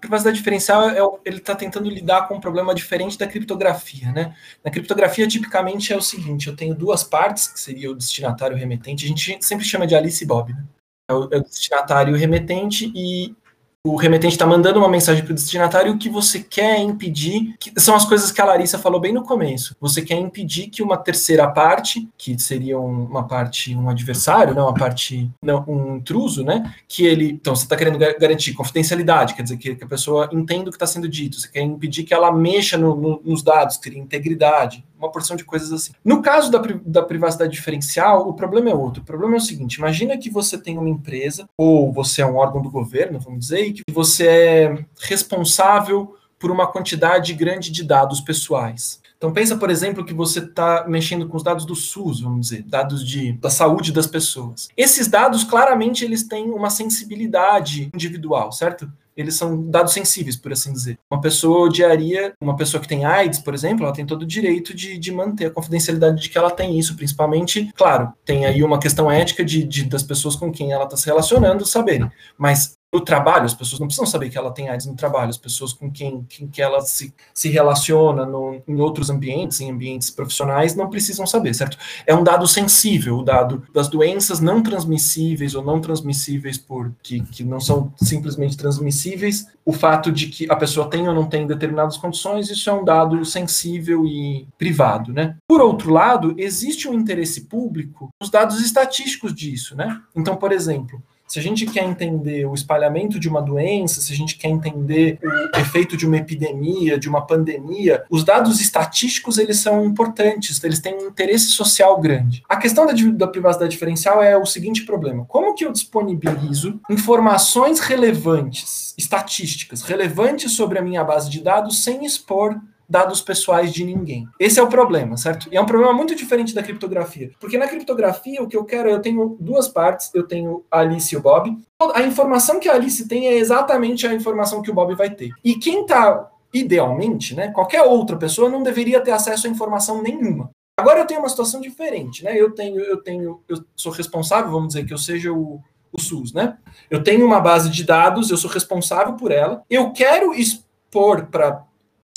privacidade diferencial é, ele está tentando lidar com um problema diferente da criptografia, né? Na criptografia, tipicamente é o seguinte: eu tenho duas partes, que seria o destinatário e o remetente. A gente sempre chama de Alice e Bob, né? É o, é o destinatário e o remetente, e o remetente está mandando uma mensagem para o destinatário, o que você quer impedir, que são as coisas que a Larissa falou bem no começo. Você quer impedir que uma terceira parte, que seria uma parte, um adversário, não, uma parte, não, um intruso, né? Que ele, então você está querendo garantir confidencialidade, quer dizer que, a pessoa entenda o que está sendo dito. Você quer impedir que ela mexa no, no, nos dados, teria integridade, uma porção de coisas assim. No caso da, da privacidade diferencial, o problema é outro. O problema é o seguinte: imagina que você tem uma empresa, ou você é um órgão do governo, vamos dizer, e que você é responsável por uma quantidade grande de dados pessoais. Então pensa, por exemplo, que você está mexendo com os dados do SUS, vamos dizer, dados de, da saúde das pessoas. Esses dados, claramente, eles têm uma sensibilidade individual, certo? Eles são dados sensíveis, por assim dizer. Uma pessoa odiaria, uma pessoa que tem AIDS, por exemplo, ela tem todo o direito de, de manter a confidencialidade de que ela tem isso, principalmente, claro, tem aí uma questão ética de, de das pessoas com quem ela está se relacionando saberem, mas no trabalho, as pessoas não precisam saber que ela tem AIDS no trabalho, as pessoas com quem, quem que ela se, se relaciona no, em outros ambientes, em ambientes profissionais, não precisam saber, certo? É um dado sensível, o dado das doenças não transmissíveis ou não transmissíveis por que, que não são simplesmente transmissíveis, o fato de que a pessoa tem ou não tem determinadas condições, isso é um dado sensível e privado, né? Por outro lado, existe um interesse público nos dados estatísticos disso, né? Então, por exemplo, se a gente quer entender o espalhamento de uma doença, se a gente quer entender o efeito de uma epidemia, de uma pandemia, os dados estatísticos eles são importantes, eles têm um interesse social grande. A questão da, da privacidade diferencial é o seguinte problema: como que eu disponibilizo informações relevantes, estatísticas relevantes sobre a minha base de dados sem expor dados pessoais de ninguém. Esse é o problema, certo? E é um problema muito diferente da criptografia. Porque na criptografia, o que eu quero, eu tenho duas partes, eu tenho a Alice e o Bob. A informação que a Alice tem é exatamente a informação que o Bob vai ter. E quem está idealmente, né, qualquer outra pessoa não deveria ter acesso a informação nenhuma. Agora eu tenho uma situação diferente, né? Eu tenho, eu tenho, eu sou responsável, vamos dizer que eu seja o, o SUS, né? Eu tenho uma base de dados, eu sou responsável por ela. Eu quero expor para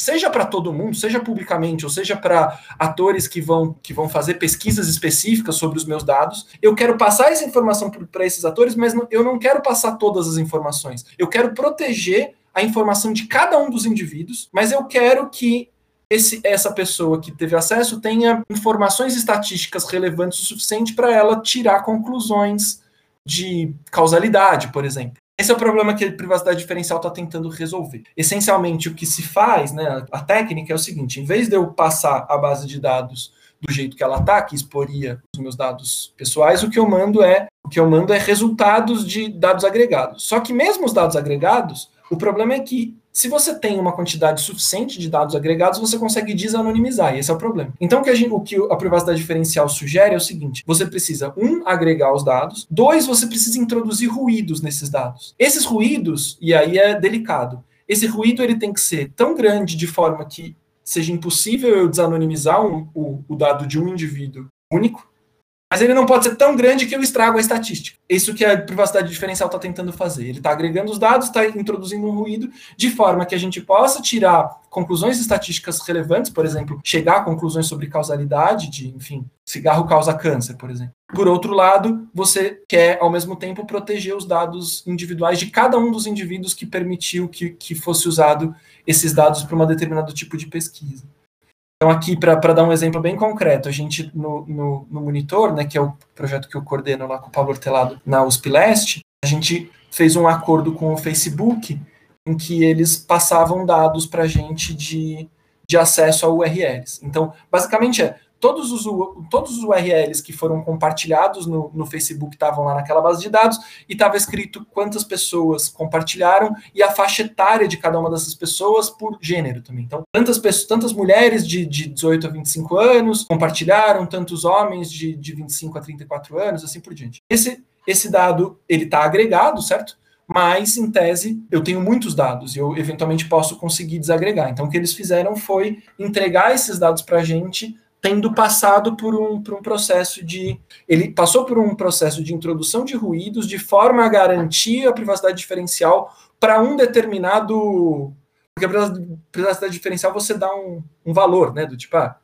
seja para todo mundo, seja publicamente, ou seja para atores que vão, que vão fazer pesquisas específicas sobre os meus dados, eu quero passar essa informação para esses atores, mas não, eu não quero passar todas as informações. Eu quero proteger a informação de cada um dos indivíduos, mas eu quero que esse, essa pessoa que teve acesso tenha informações estatísticas relevantes o suficiente para ela tirar conclusões de causalidade, por exemplo. Esse é o problema que a privacidade diferencial está tentando resolver. Essencialmente, o que se faz, né, a técnica é o seguinte: em vez de eu passar a base de dados do jeito que ela está, que exporia os meus dados pessoais, o que eu mando é o que eu mando é resultados de dados agregados. Só que mesmo os dados agregados, o problema é que se você tem uma quantidade suficiente de dados agregados, você consegue desanonimizar, e esse é o problema. Então, o que a, gente, o que a privacidade diferencial sugere é o seguinte: você precisa, um, agregar os dados, dois, você precisa introduzir ruídos nesses dados. Esses ruídos, e aí é delicado, esse ruído ele tem que ser tão grande de forma que seja impossível eu desanonimizar um, o, o dado de um indivíduo único, mas ele não pode ser tão grande que eu estrago a estatística. Isso que a privacidade diferencial está tentando fazer. Ele está agregando os dados, está introduzindo um ruído, de forma que a gente possa tirar conclusões estatísticas relevantes, por exemplo, chegar a conclusões sobre causalidade, de, enfim, cigarro causa câncer, por exemplo. Por outro lado, você quer, ao mesmo tempo, proteger os dados individuais de cada um dos indivíduos que permitiu que, que fosse usado esses dados para um determinado tipo de pesquisa. Então, aqui, para dar um exemplo bem concreto, a gente, no, no, no, Monitor, né, que é o projeto que eu coordeno lá com o Pablo Hortelado na USP Leste, a gente fez um acordo com o Facebook em que eles passavam dados para a gente de, de acesso a URLs. Então, basicamente é, todos os, todos os URLs que foram compartilhados no, no Facebook estavam lá naquela base de dados e estava escrito quantas pessoas compartilharam e a faixa etária de cada uma dessas pessoas por gênero também. Então, tantas pessoas, tantas mulheres de, de 18 a 25 anos compartilharam, tantos homens de, de 25 a 34 anos, assim por diante. Esse, esse dado, ele está agregado, certo? mas em tese eu tenho muitos dados e eu eventualmente posso conseguir desagregar. Então o que eles fizeram foi entregar esses dados para a gente tendo passado por um, por um processo de. Ele passou por um processo de introdução de ruídos de forma a garantir a privacidade diferencial para um determinado. Porque a privacidade diferencial você dá um, um valor, né? Do tipo, ah,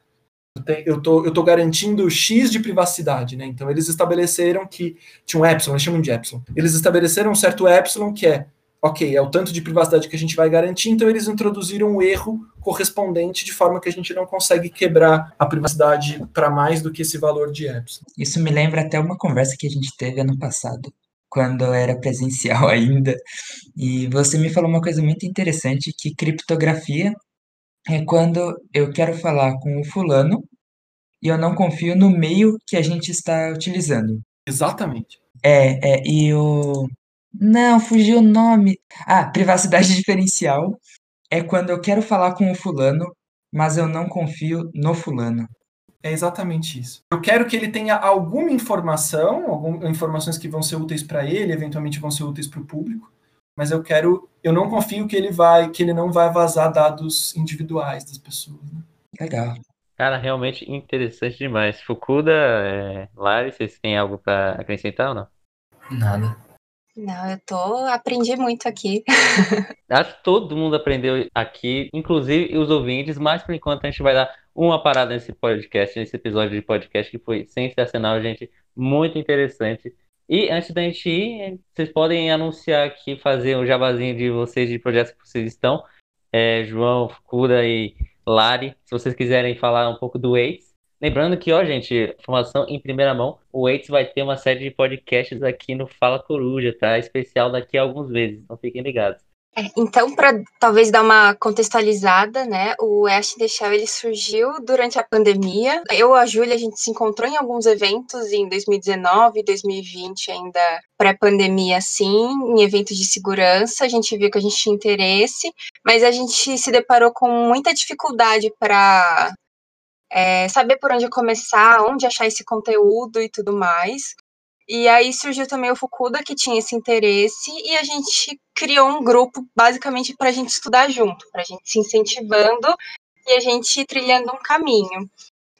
eu tô, eu tô garantindo X de privacidade, né? Então eles estabeleceram que tinha um epsilon, eles chamam de epsilon. Eles estabeleceram um certo epsilon que é ok, é o tanto de privacidade que a gente vai garantir, então eles introduziram um erro correspondente de forma que a gente não consegue quebrar a privacidade para mais do que esse valor de epsilon. Isso me lembra até uma conversa que a gente teve ano passado, quando eu era presencial ainda, e você me falou uma coisa muito interessante, que criptografia é quando eu quero falar com o fulano e eu não confio no meio que a gente está utilizando. Exatamente. É, é e o não, fugiu o nome. Ah, privacidade diferencial é quando eu quero falar com o fulano, mas eu não confio no fulano. É exatamente isso. Eu quero que ele tenha alguma informação, algumas informações que vão ser úteis para ele, eventualmente vão ser úteis para o público, mas eu quero, eu não confio que ele vai, que ele não vai vazar dados individuais das pessoas. Né? Legal. Cara, realmente interessante demais. Fukuda, é... Lari, vocês têm algo para acrescentar ou não? Nada. Não, eu tô. Aprendi muito aqui. Acho que todo mundo aprendeu aqui, inclusive os ouvintes, mas por enquanto a gente vai dar uma parada nesse podcast, nesse episódio de podcast que foi sensacional, gente. Muito interessante. E antes da gente ir, vocês podem anunciar aqui, fazer um jabazinho de vocês, de projetos que vocês estão. É, João, Fukuda e Lari, se vocês quiserem falar um pouco do Waits. Lembrando que, ó, gente, informação em primeira mão, o Waits vai ter uma série de podcasts aqui no Fala Coruja, tá? Especial daqui a alguns meses, então fiquem ligados. É, então, para talvez dar uma contextualizada, né, o Ash Shell ele surgiu durante a pandemia. Eu a Júlia, a gente se encontrou em alguns eventos em 2019, 2020, ainda pré-pandemia, assim, em eventos de segurança. A gente viu que a gente tinha interesse, mas a gente se deparou com muita dificuldade para é, saber por onde começar, onde achar esse conteúdo e tudo mais. E aí surgiu também o Fukuda, que tinha esse interesse, e a gente criou um grupo basicamente para a gente estudar junto, para a gente se incentivando e a gente trilhando um caminho.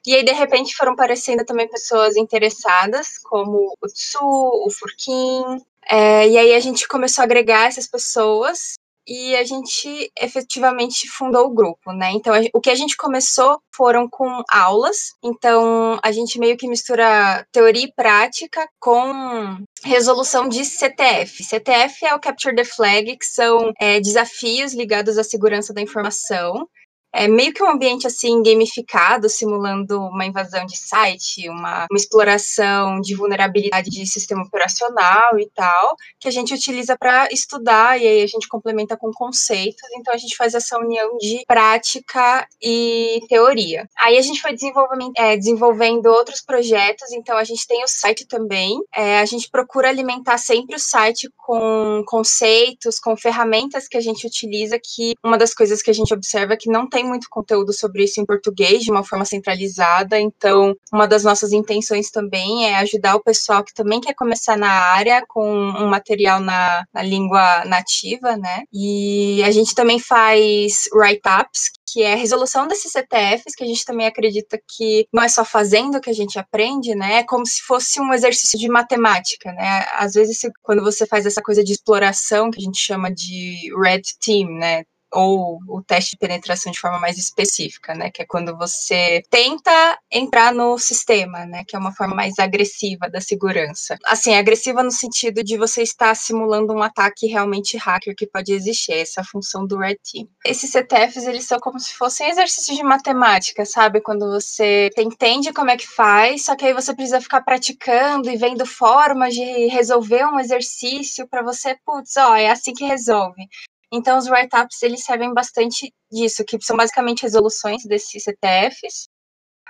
E aí, de repente, foram aparecendo também pessoas interessadas, como o Tsu, o Furquim. É, e aí a gente começou a agregar essas pessoas e a gente efetivamente fundou o grupo, né? Então, o que a gente começou foram com aulas. Então, a gente meio que mistura teoria e prática com resolução de CTF. CTF é o Capture the Flag, que são é, desafios ligados à segurança da informação é meio que um ambiente assim gamificado, simulando uma invasão de site, uma, uma exploração de vulnerabilidade de sistema operacional e tal, que a gente utiliza para estudar e aí a gente complementa com conceitos. Então a gente faz essa união de prática e teoria. Aí a gente foi desenvolvendo, é, desenvolvendo outros projetos. Então a gente tem o site também. É, a gente procura alimentar sempre o site com conceitos, com ferramentas que a gente utiliza. Que uma das coisas que a gente observa é que não tem tem muito conteúdo sobre isso em português de uma forma centralizada, então uma das nossas intenções também é ajudar o pessoal que também quer começar na área com um material na, na língua nativa, né? E a gente também faz write-ups, que é a resolução desses CTFs, que a gente também acredita que não é só fazendo que a gente aprende, né? É como se fosse um exercício de matemática, né? Às vezes, quando você faz essa coisa de exploração, que a gente chama de red team, né? Ou o teste de penetração de forma mais específica, né? Que é quando você tenta entrar no sistema, né? Que é uma forma mais agressiva da segurança. Assim, agressiva no sentido de você estar simulando um ataque realmente hacker que pode existir. Essa é função do Red Team. Esses CTFs, eles são como se fossem exercícios de matemática, sabe? Quando você entende como é que faz, só que aí você precisa ficar praticando e vendo formas de resolver um exercício para você, putz, ó, é assim que resolve. Então, os write-ups, eles servem bastante disso, que são basicamente resoluções desses CTFs.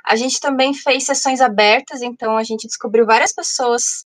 A gente também fez sessões abertas, então a gente descobriu várias pessoas,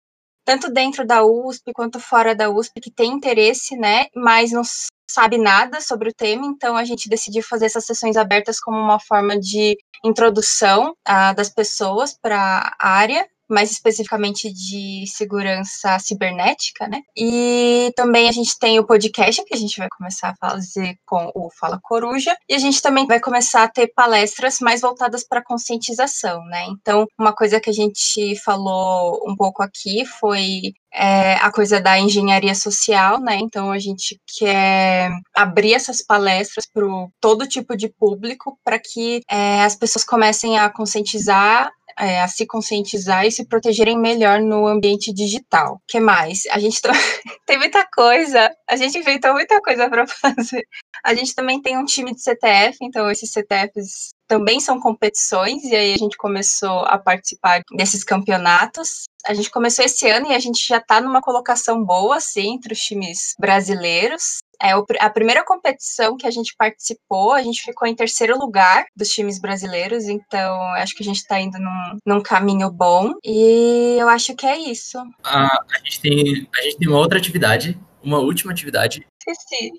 tanto dentro da USP quanto fora da USP, que têm interesse, né, mas não sabe nada sobre o tema, então a gente decidiu fazer essas sessões abertas como uma forma de introdução uh, das pessoas para a área mais especificamente de segurança cibernética, né? E também a gente tem o podcast que a gente vai começar a fazer com o Fala Coruja, e a gente também vai começar a ter palestras mais voltadas para conscientização, né? Então, uma coisa que a gente falou um pouco aqui foi é, a coisa da engenharia social, né? Então a gente quer abrir essas palestras para todo tipo de público para que é, as pessoas comecem a conscientizar é, a se conscientizar e se protegerem melhor no ambiente digital. O que mais? A gente tem muita coisa, a gente inventou muita coisa para fazer. A gente também tem um time de CTF, então esses CTFs também são competições, e aí a gente começou a participar desses campeonatos. A gente começou esse ano e a gente já está numa colocação boa, assim, entre os times brasileiros. É a primeira competição que a gente participou, a gente ficou em terceiro lugar dos times brasileiros, então acho que a gente está indo num, num, caminho bom. E eu acho que é isso. Ah, a, gente tem, a gente tem uma outra atividade, uma última atividade. Esqueci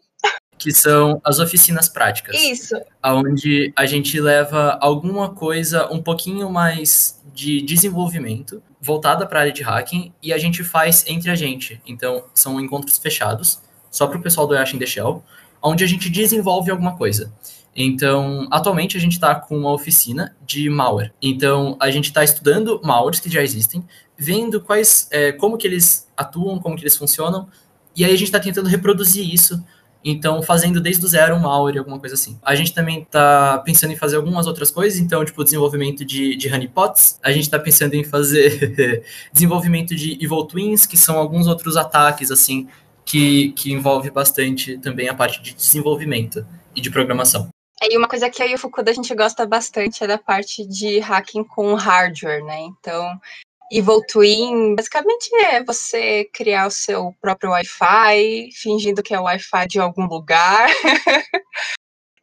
que são as oficinas práticas. Isso. Onde a gente leva alguma coisa um pouquinho mais de desenvolvimento voltada para a área de hacking e a gente faz entre a gente. Então, são encontros fechados só para o pessoal do Yash in the Shell, onde a gente desenvolve alguma coisa. Então, atualmente a gente está com uma oficina de malware. Então, a gente está estudando malwares que já existem, vendo quais, é, como que eles atuam, como que eles funcionam, e aí a gente está tentando reproduzir isso. Então, fazendo desde o zero um malware, alguma coisa assim. A gente também está pensando em fazer algumas outras coisas, então, tipo, desenvolvimento de, de honeypots. A gente está pensando em fazer desenvolvimento de evil twins, que são alguns outros ataques, assim, que, que envolve bastante também a parte de desenvolvimento e de programação. E uma coisa que e o Fukuda a gente gosta bastante é da parte de hacking com hardware, né? Então, Evil Twin basicamente é você criar o seu próprio Wi-Fi, fingindo que é o Wi-Fi de algum lugar,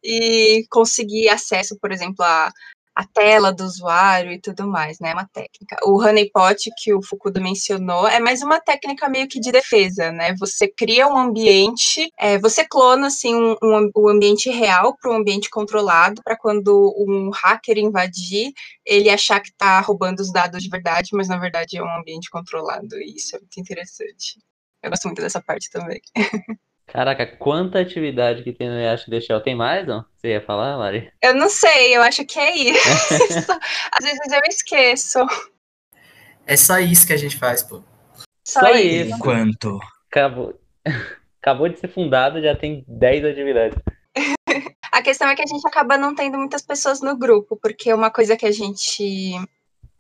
e conseguir acesso, por exemplo, a a tela do usuário e tudo mais, né? Uma técnica. O honeypot que o Fukuda mencionou é mais uma técnica meio que de defesa, né? Você cria um ambiente, é, você clona assim um, um, um ambiente real para um ambiente controlado, para quando um hacker invadir, ele achar que está roubando os dados de verdade, mas na verdade é um ambiente controlado. E isso é muito interessante. Eu gosto muito dessa parte também. Caraca, quanta atividade que tem no Yashi The Shell. Tem mais, não? Você ia falar, Mari? Eu não sei, eu acho que é isso. Às vezes eu esqueço. É só isso que a gente faz, pô. Só, Só isso. isso. Enquanto. Acabou. Acabou de ser fundado, já tem 10 atividades. A questão é que a gente acaba não tendo muitas pessoas no grupo, porque uma coisa que a gente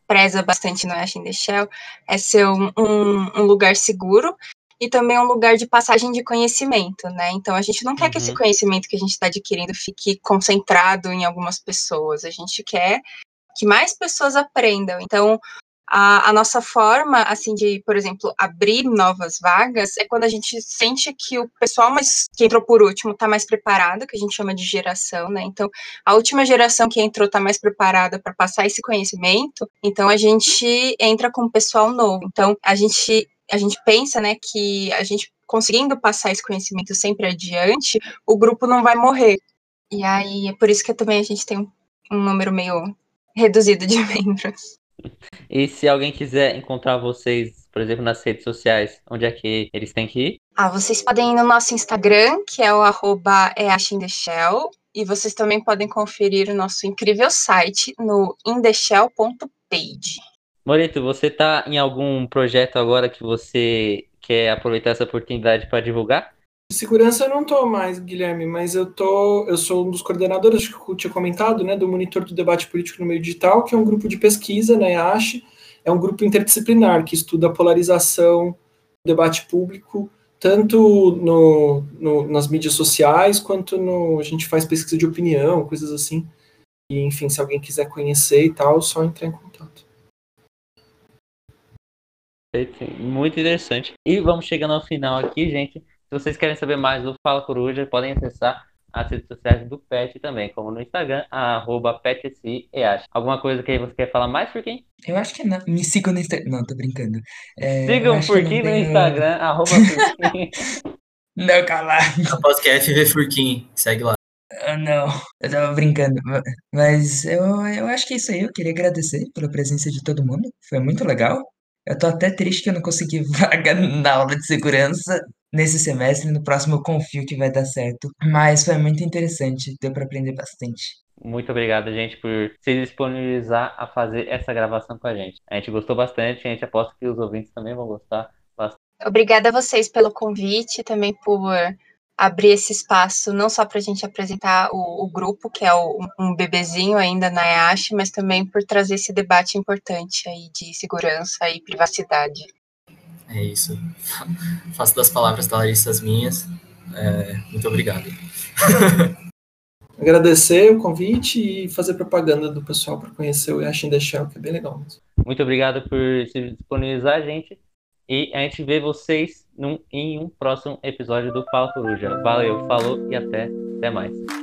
preza bastante no Ash in the Shell é ser um, um, um lugar seguro e também um lugar de passagem de conhecimento, né? Então a gente não quer que esse Uhum. conhecimento que a gente está adquirindo fique concentrado em algumas pessoas. A gente quer que mais pessoas aprendam. Então a, a nossa forma, assim, de, por exemplo, abrir novas vagas é quando a gente sente que o pessoal mais, que entrou por último está mais preparado, que a gente chama de geração, né? Então, a última geração que entrou está mais preparada para passar esse conhecimento, então a gente entra com o pessoal novo. Então, a gente, a gente pensa, né, que a gente conseguindo passar esse conhecimento sempre adiante, o grupo não vai morrer. E aí, é por isso que também a gente tem um- número meio reduzido de membros. E se alguém quiser encontrar vocês, por exemplo, nas redes sociais, onde é que eles têm que ir? Ah, vocês podem ir no nosso Instagram, que é o arroba e vocês também podem conferir o nosso incrível site no indeshell.page. Morito, você tá em algum projeto agora que você quer aproveitar essa oportunidade para divulgar? Segurança eu não tô mais, Guilherme, mas eu tô, eu sou um dos coordenadores que eu tinha comentado, né, do Monitor do Debate Político no Meio Digital, que é um grupo de pesquisa na EASH, é um grupo interdisciplinar que estuda a polarização do debate público, tanto no, no- nas mídias sociais, quanto no, a gente faz pesquisa de opinião, coisas assim. E, enfim, se alguém quiser conhecer e tal, só entrar em contato. Perfeito, Muito interessante. E vamos chegando ao final aqui, gente. Se vocês querem saber mais do Fala Coruja, podem acessar as redes sociais do Pet também, como no Instagram, arroba PetSIEACH. Alguma coisa que você quer falar mais, Furquim? Eu acho que não. Me sigam no Instagram. Não, tô brincando. É, Sigam o Furquim no Instagram, arroba Furquim. Não, cala. Após que é FV Furquim, segue lá. Ah, não. Eu tava brincando. ma- Mas eu, eu acho que é isso aí. Eu queria agradecer pela presença de todo mundo. Foi muito legal. Eu tô até triste que eu não consegui vaga na aula de segurança nesse semestre. No próximo eu confio que vai dar certo. Mas foi muito interessante. Deu pra aprender bastante. Muito obrigado, gente, por se disponibilizar a fazer essa gravação com a gente. A gente gostou bastante, a gente aposta que os ouvintes também vão gostar. Obrigada a vocês pelo convite, também por abrir esse espaço, não só para a gente apresentar o, o grupo, que é o- um bebezinho ainda na EASH, mas também por trazer esse debate importante aí de segurança e privacidade. É isso. Faço das palavras da Larissa as minhas. É, muito obrigado. Agradecer o convite e fazer propaganda do pessoal para conhecer o Yashin The Shell, que é bem legal mesmo. Muito obrigado por se disponibilizar, gente. E a gente vê vocês num, em um próximo episódio do Fala Coruja. Valeu, falou e até, até mais.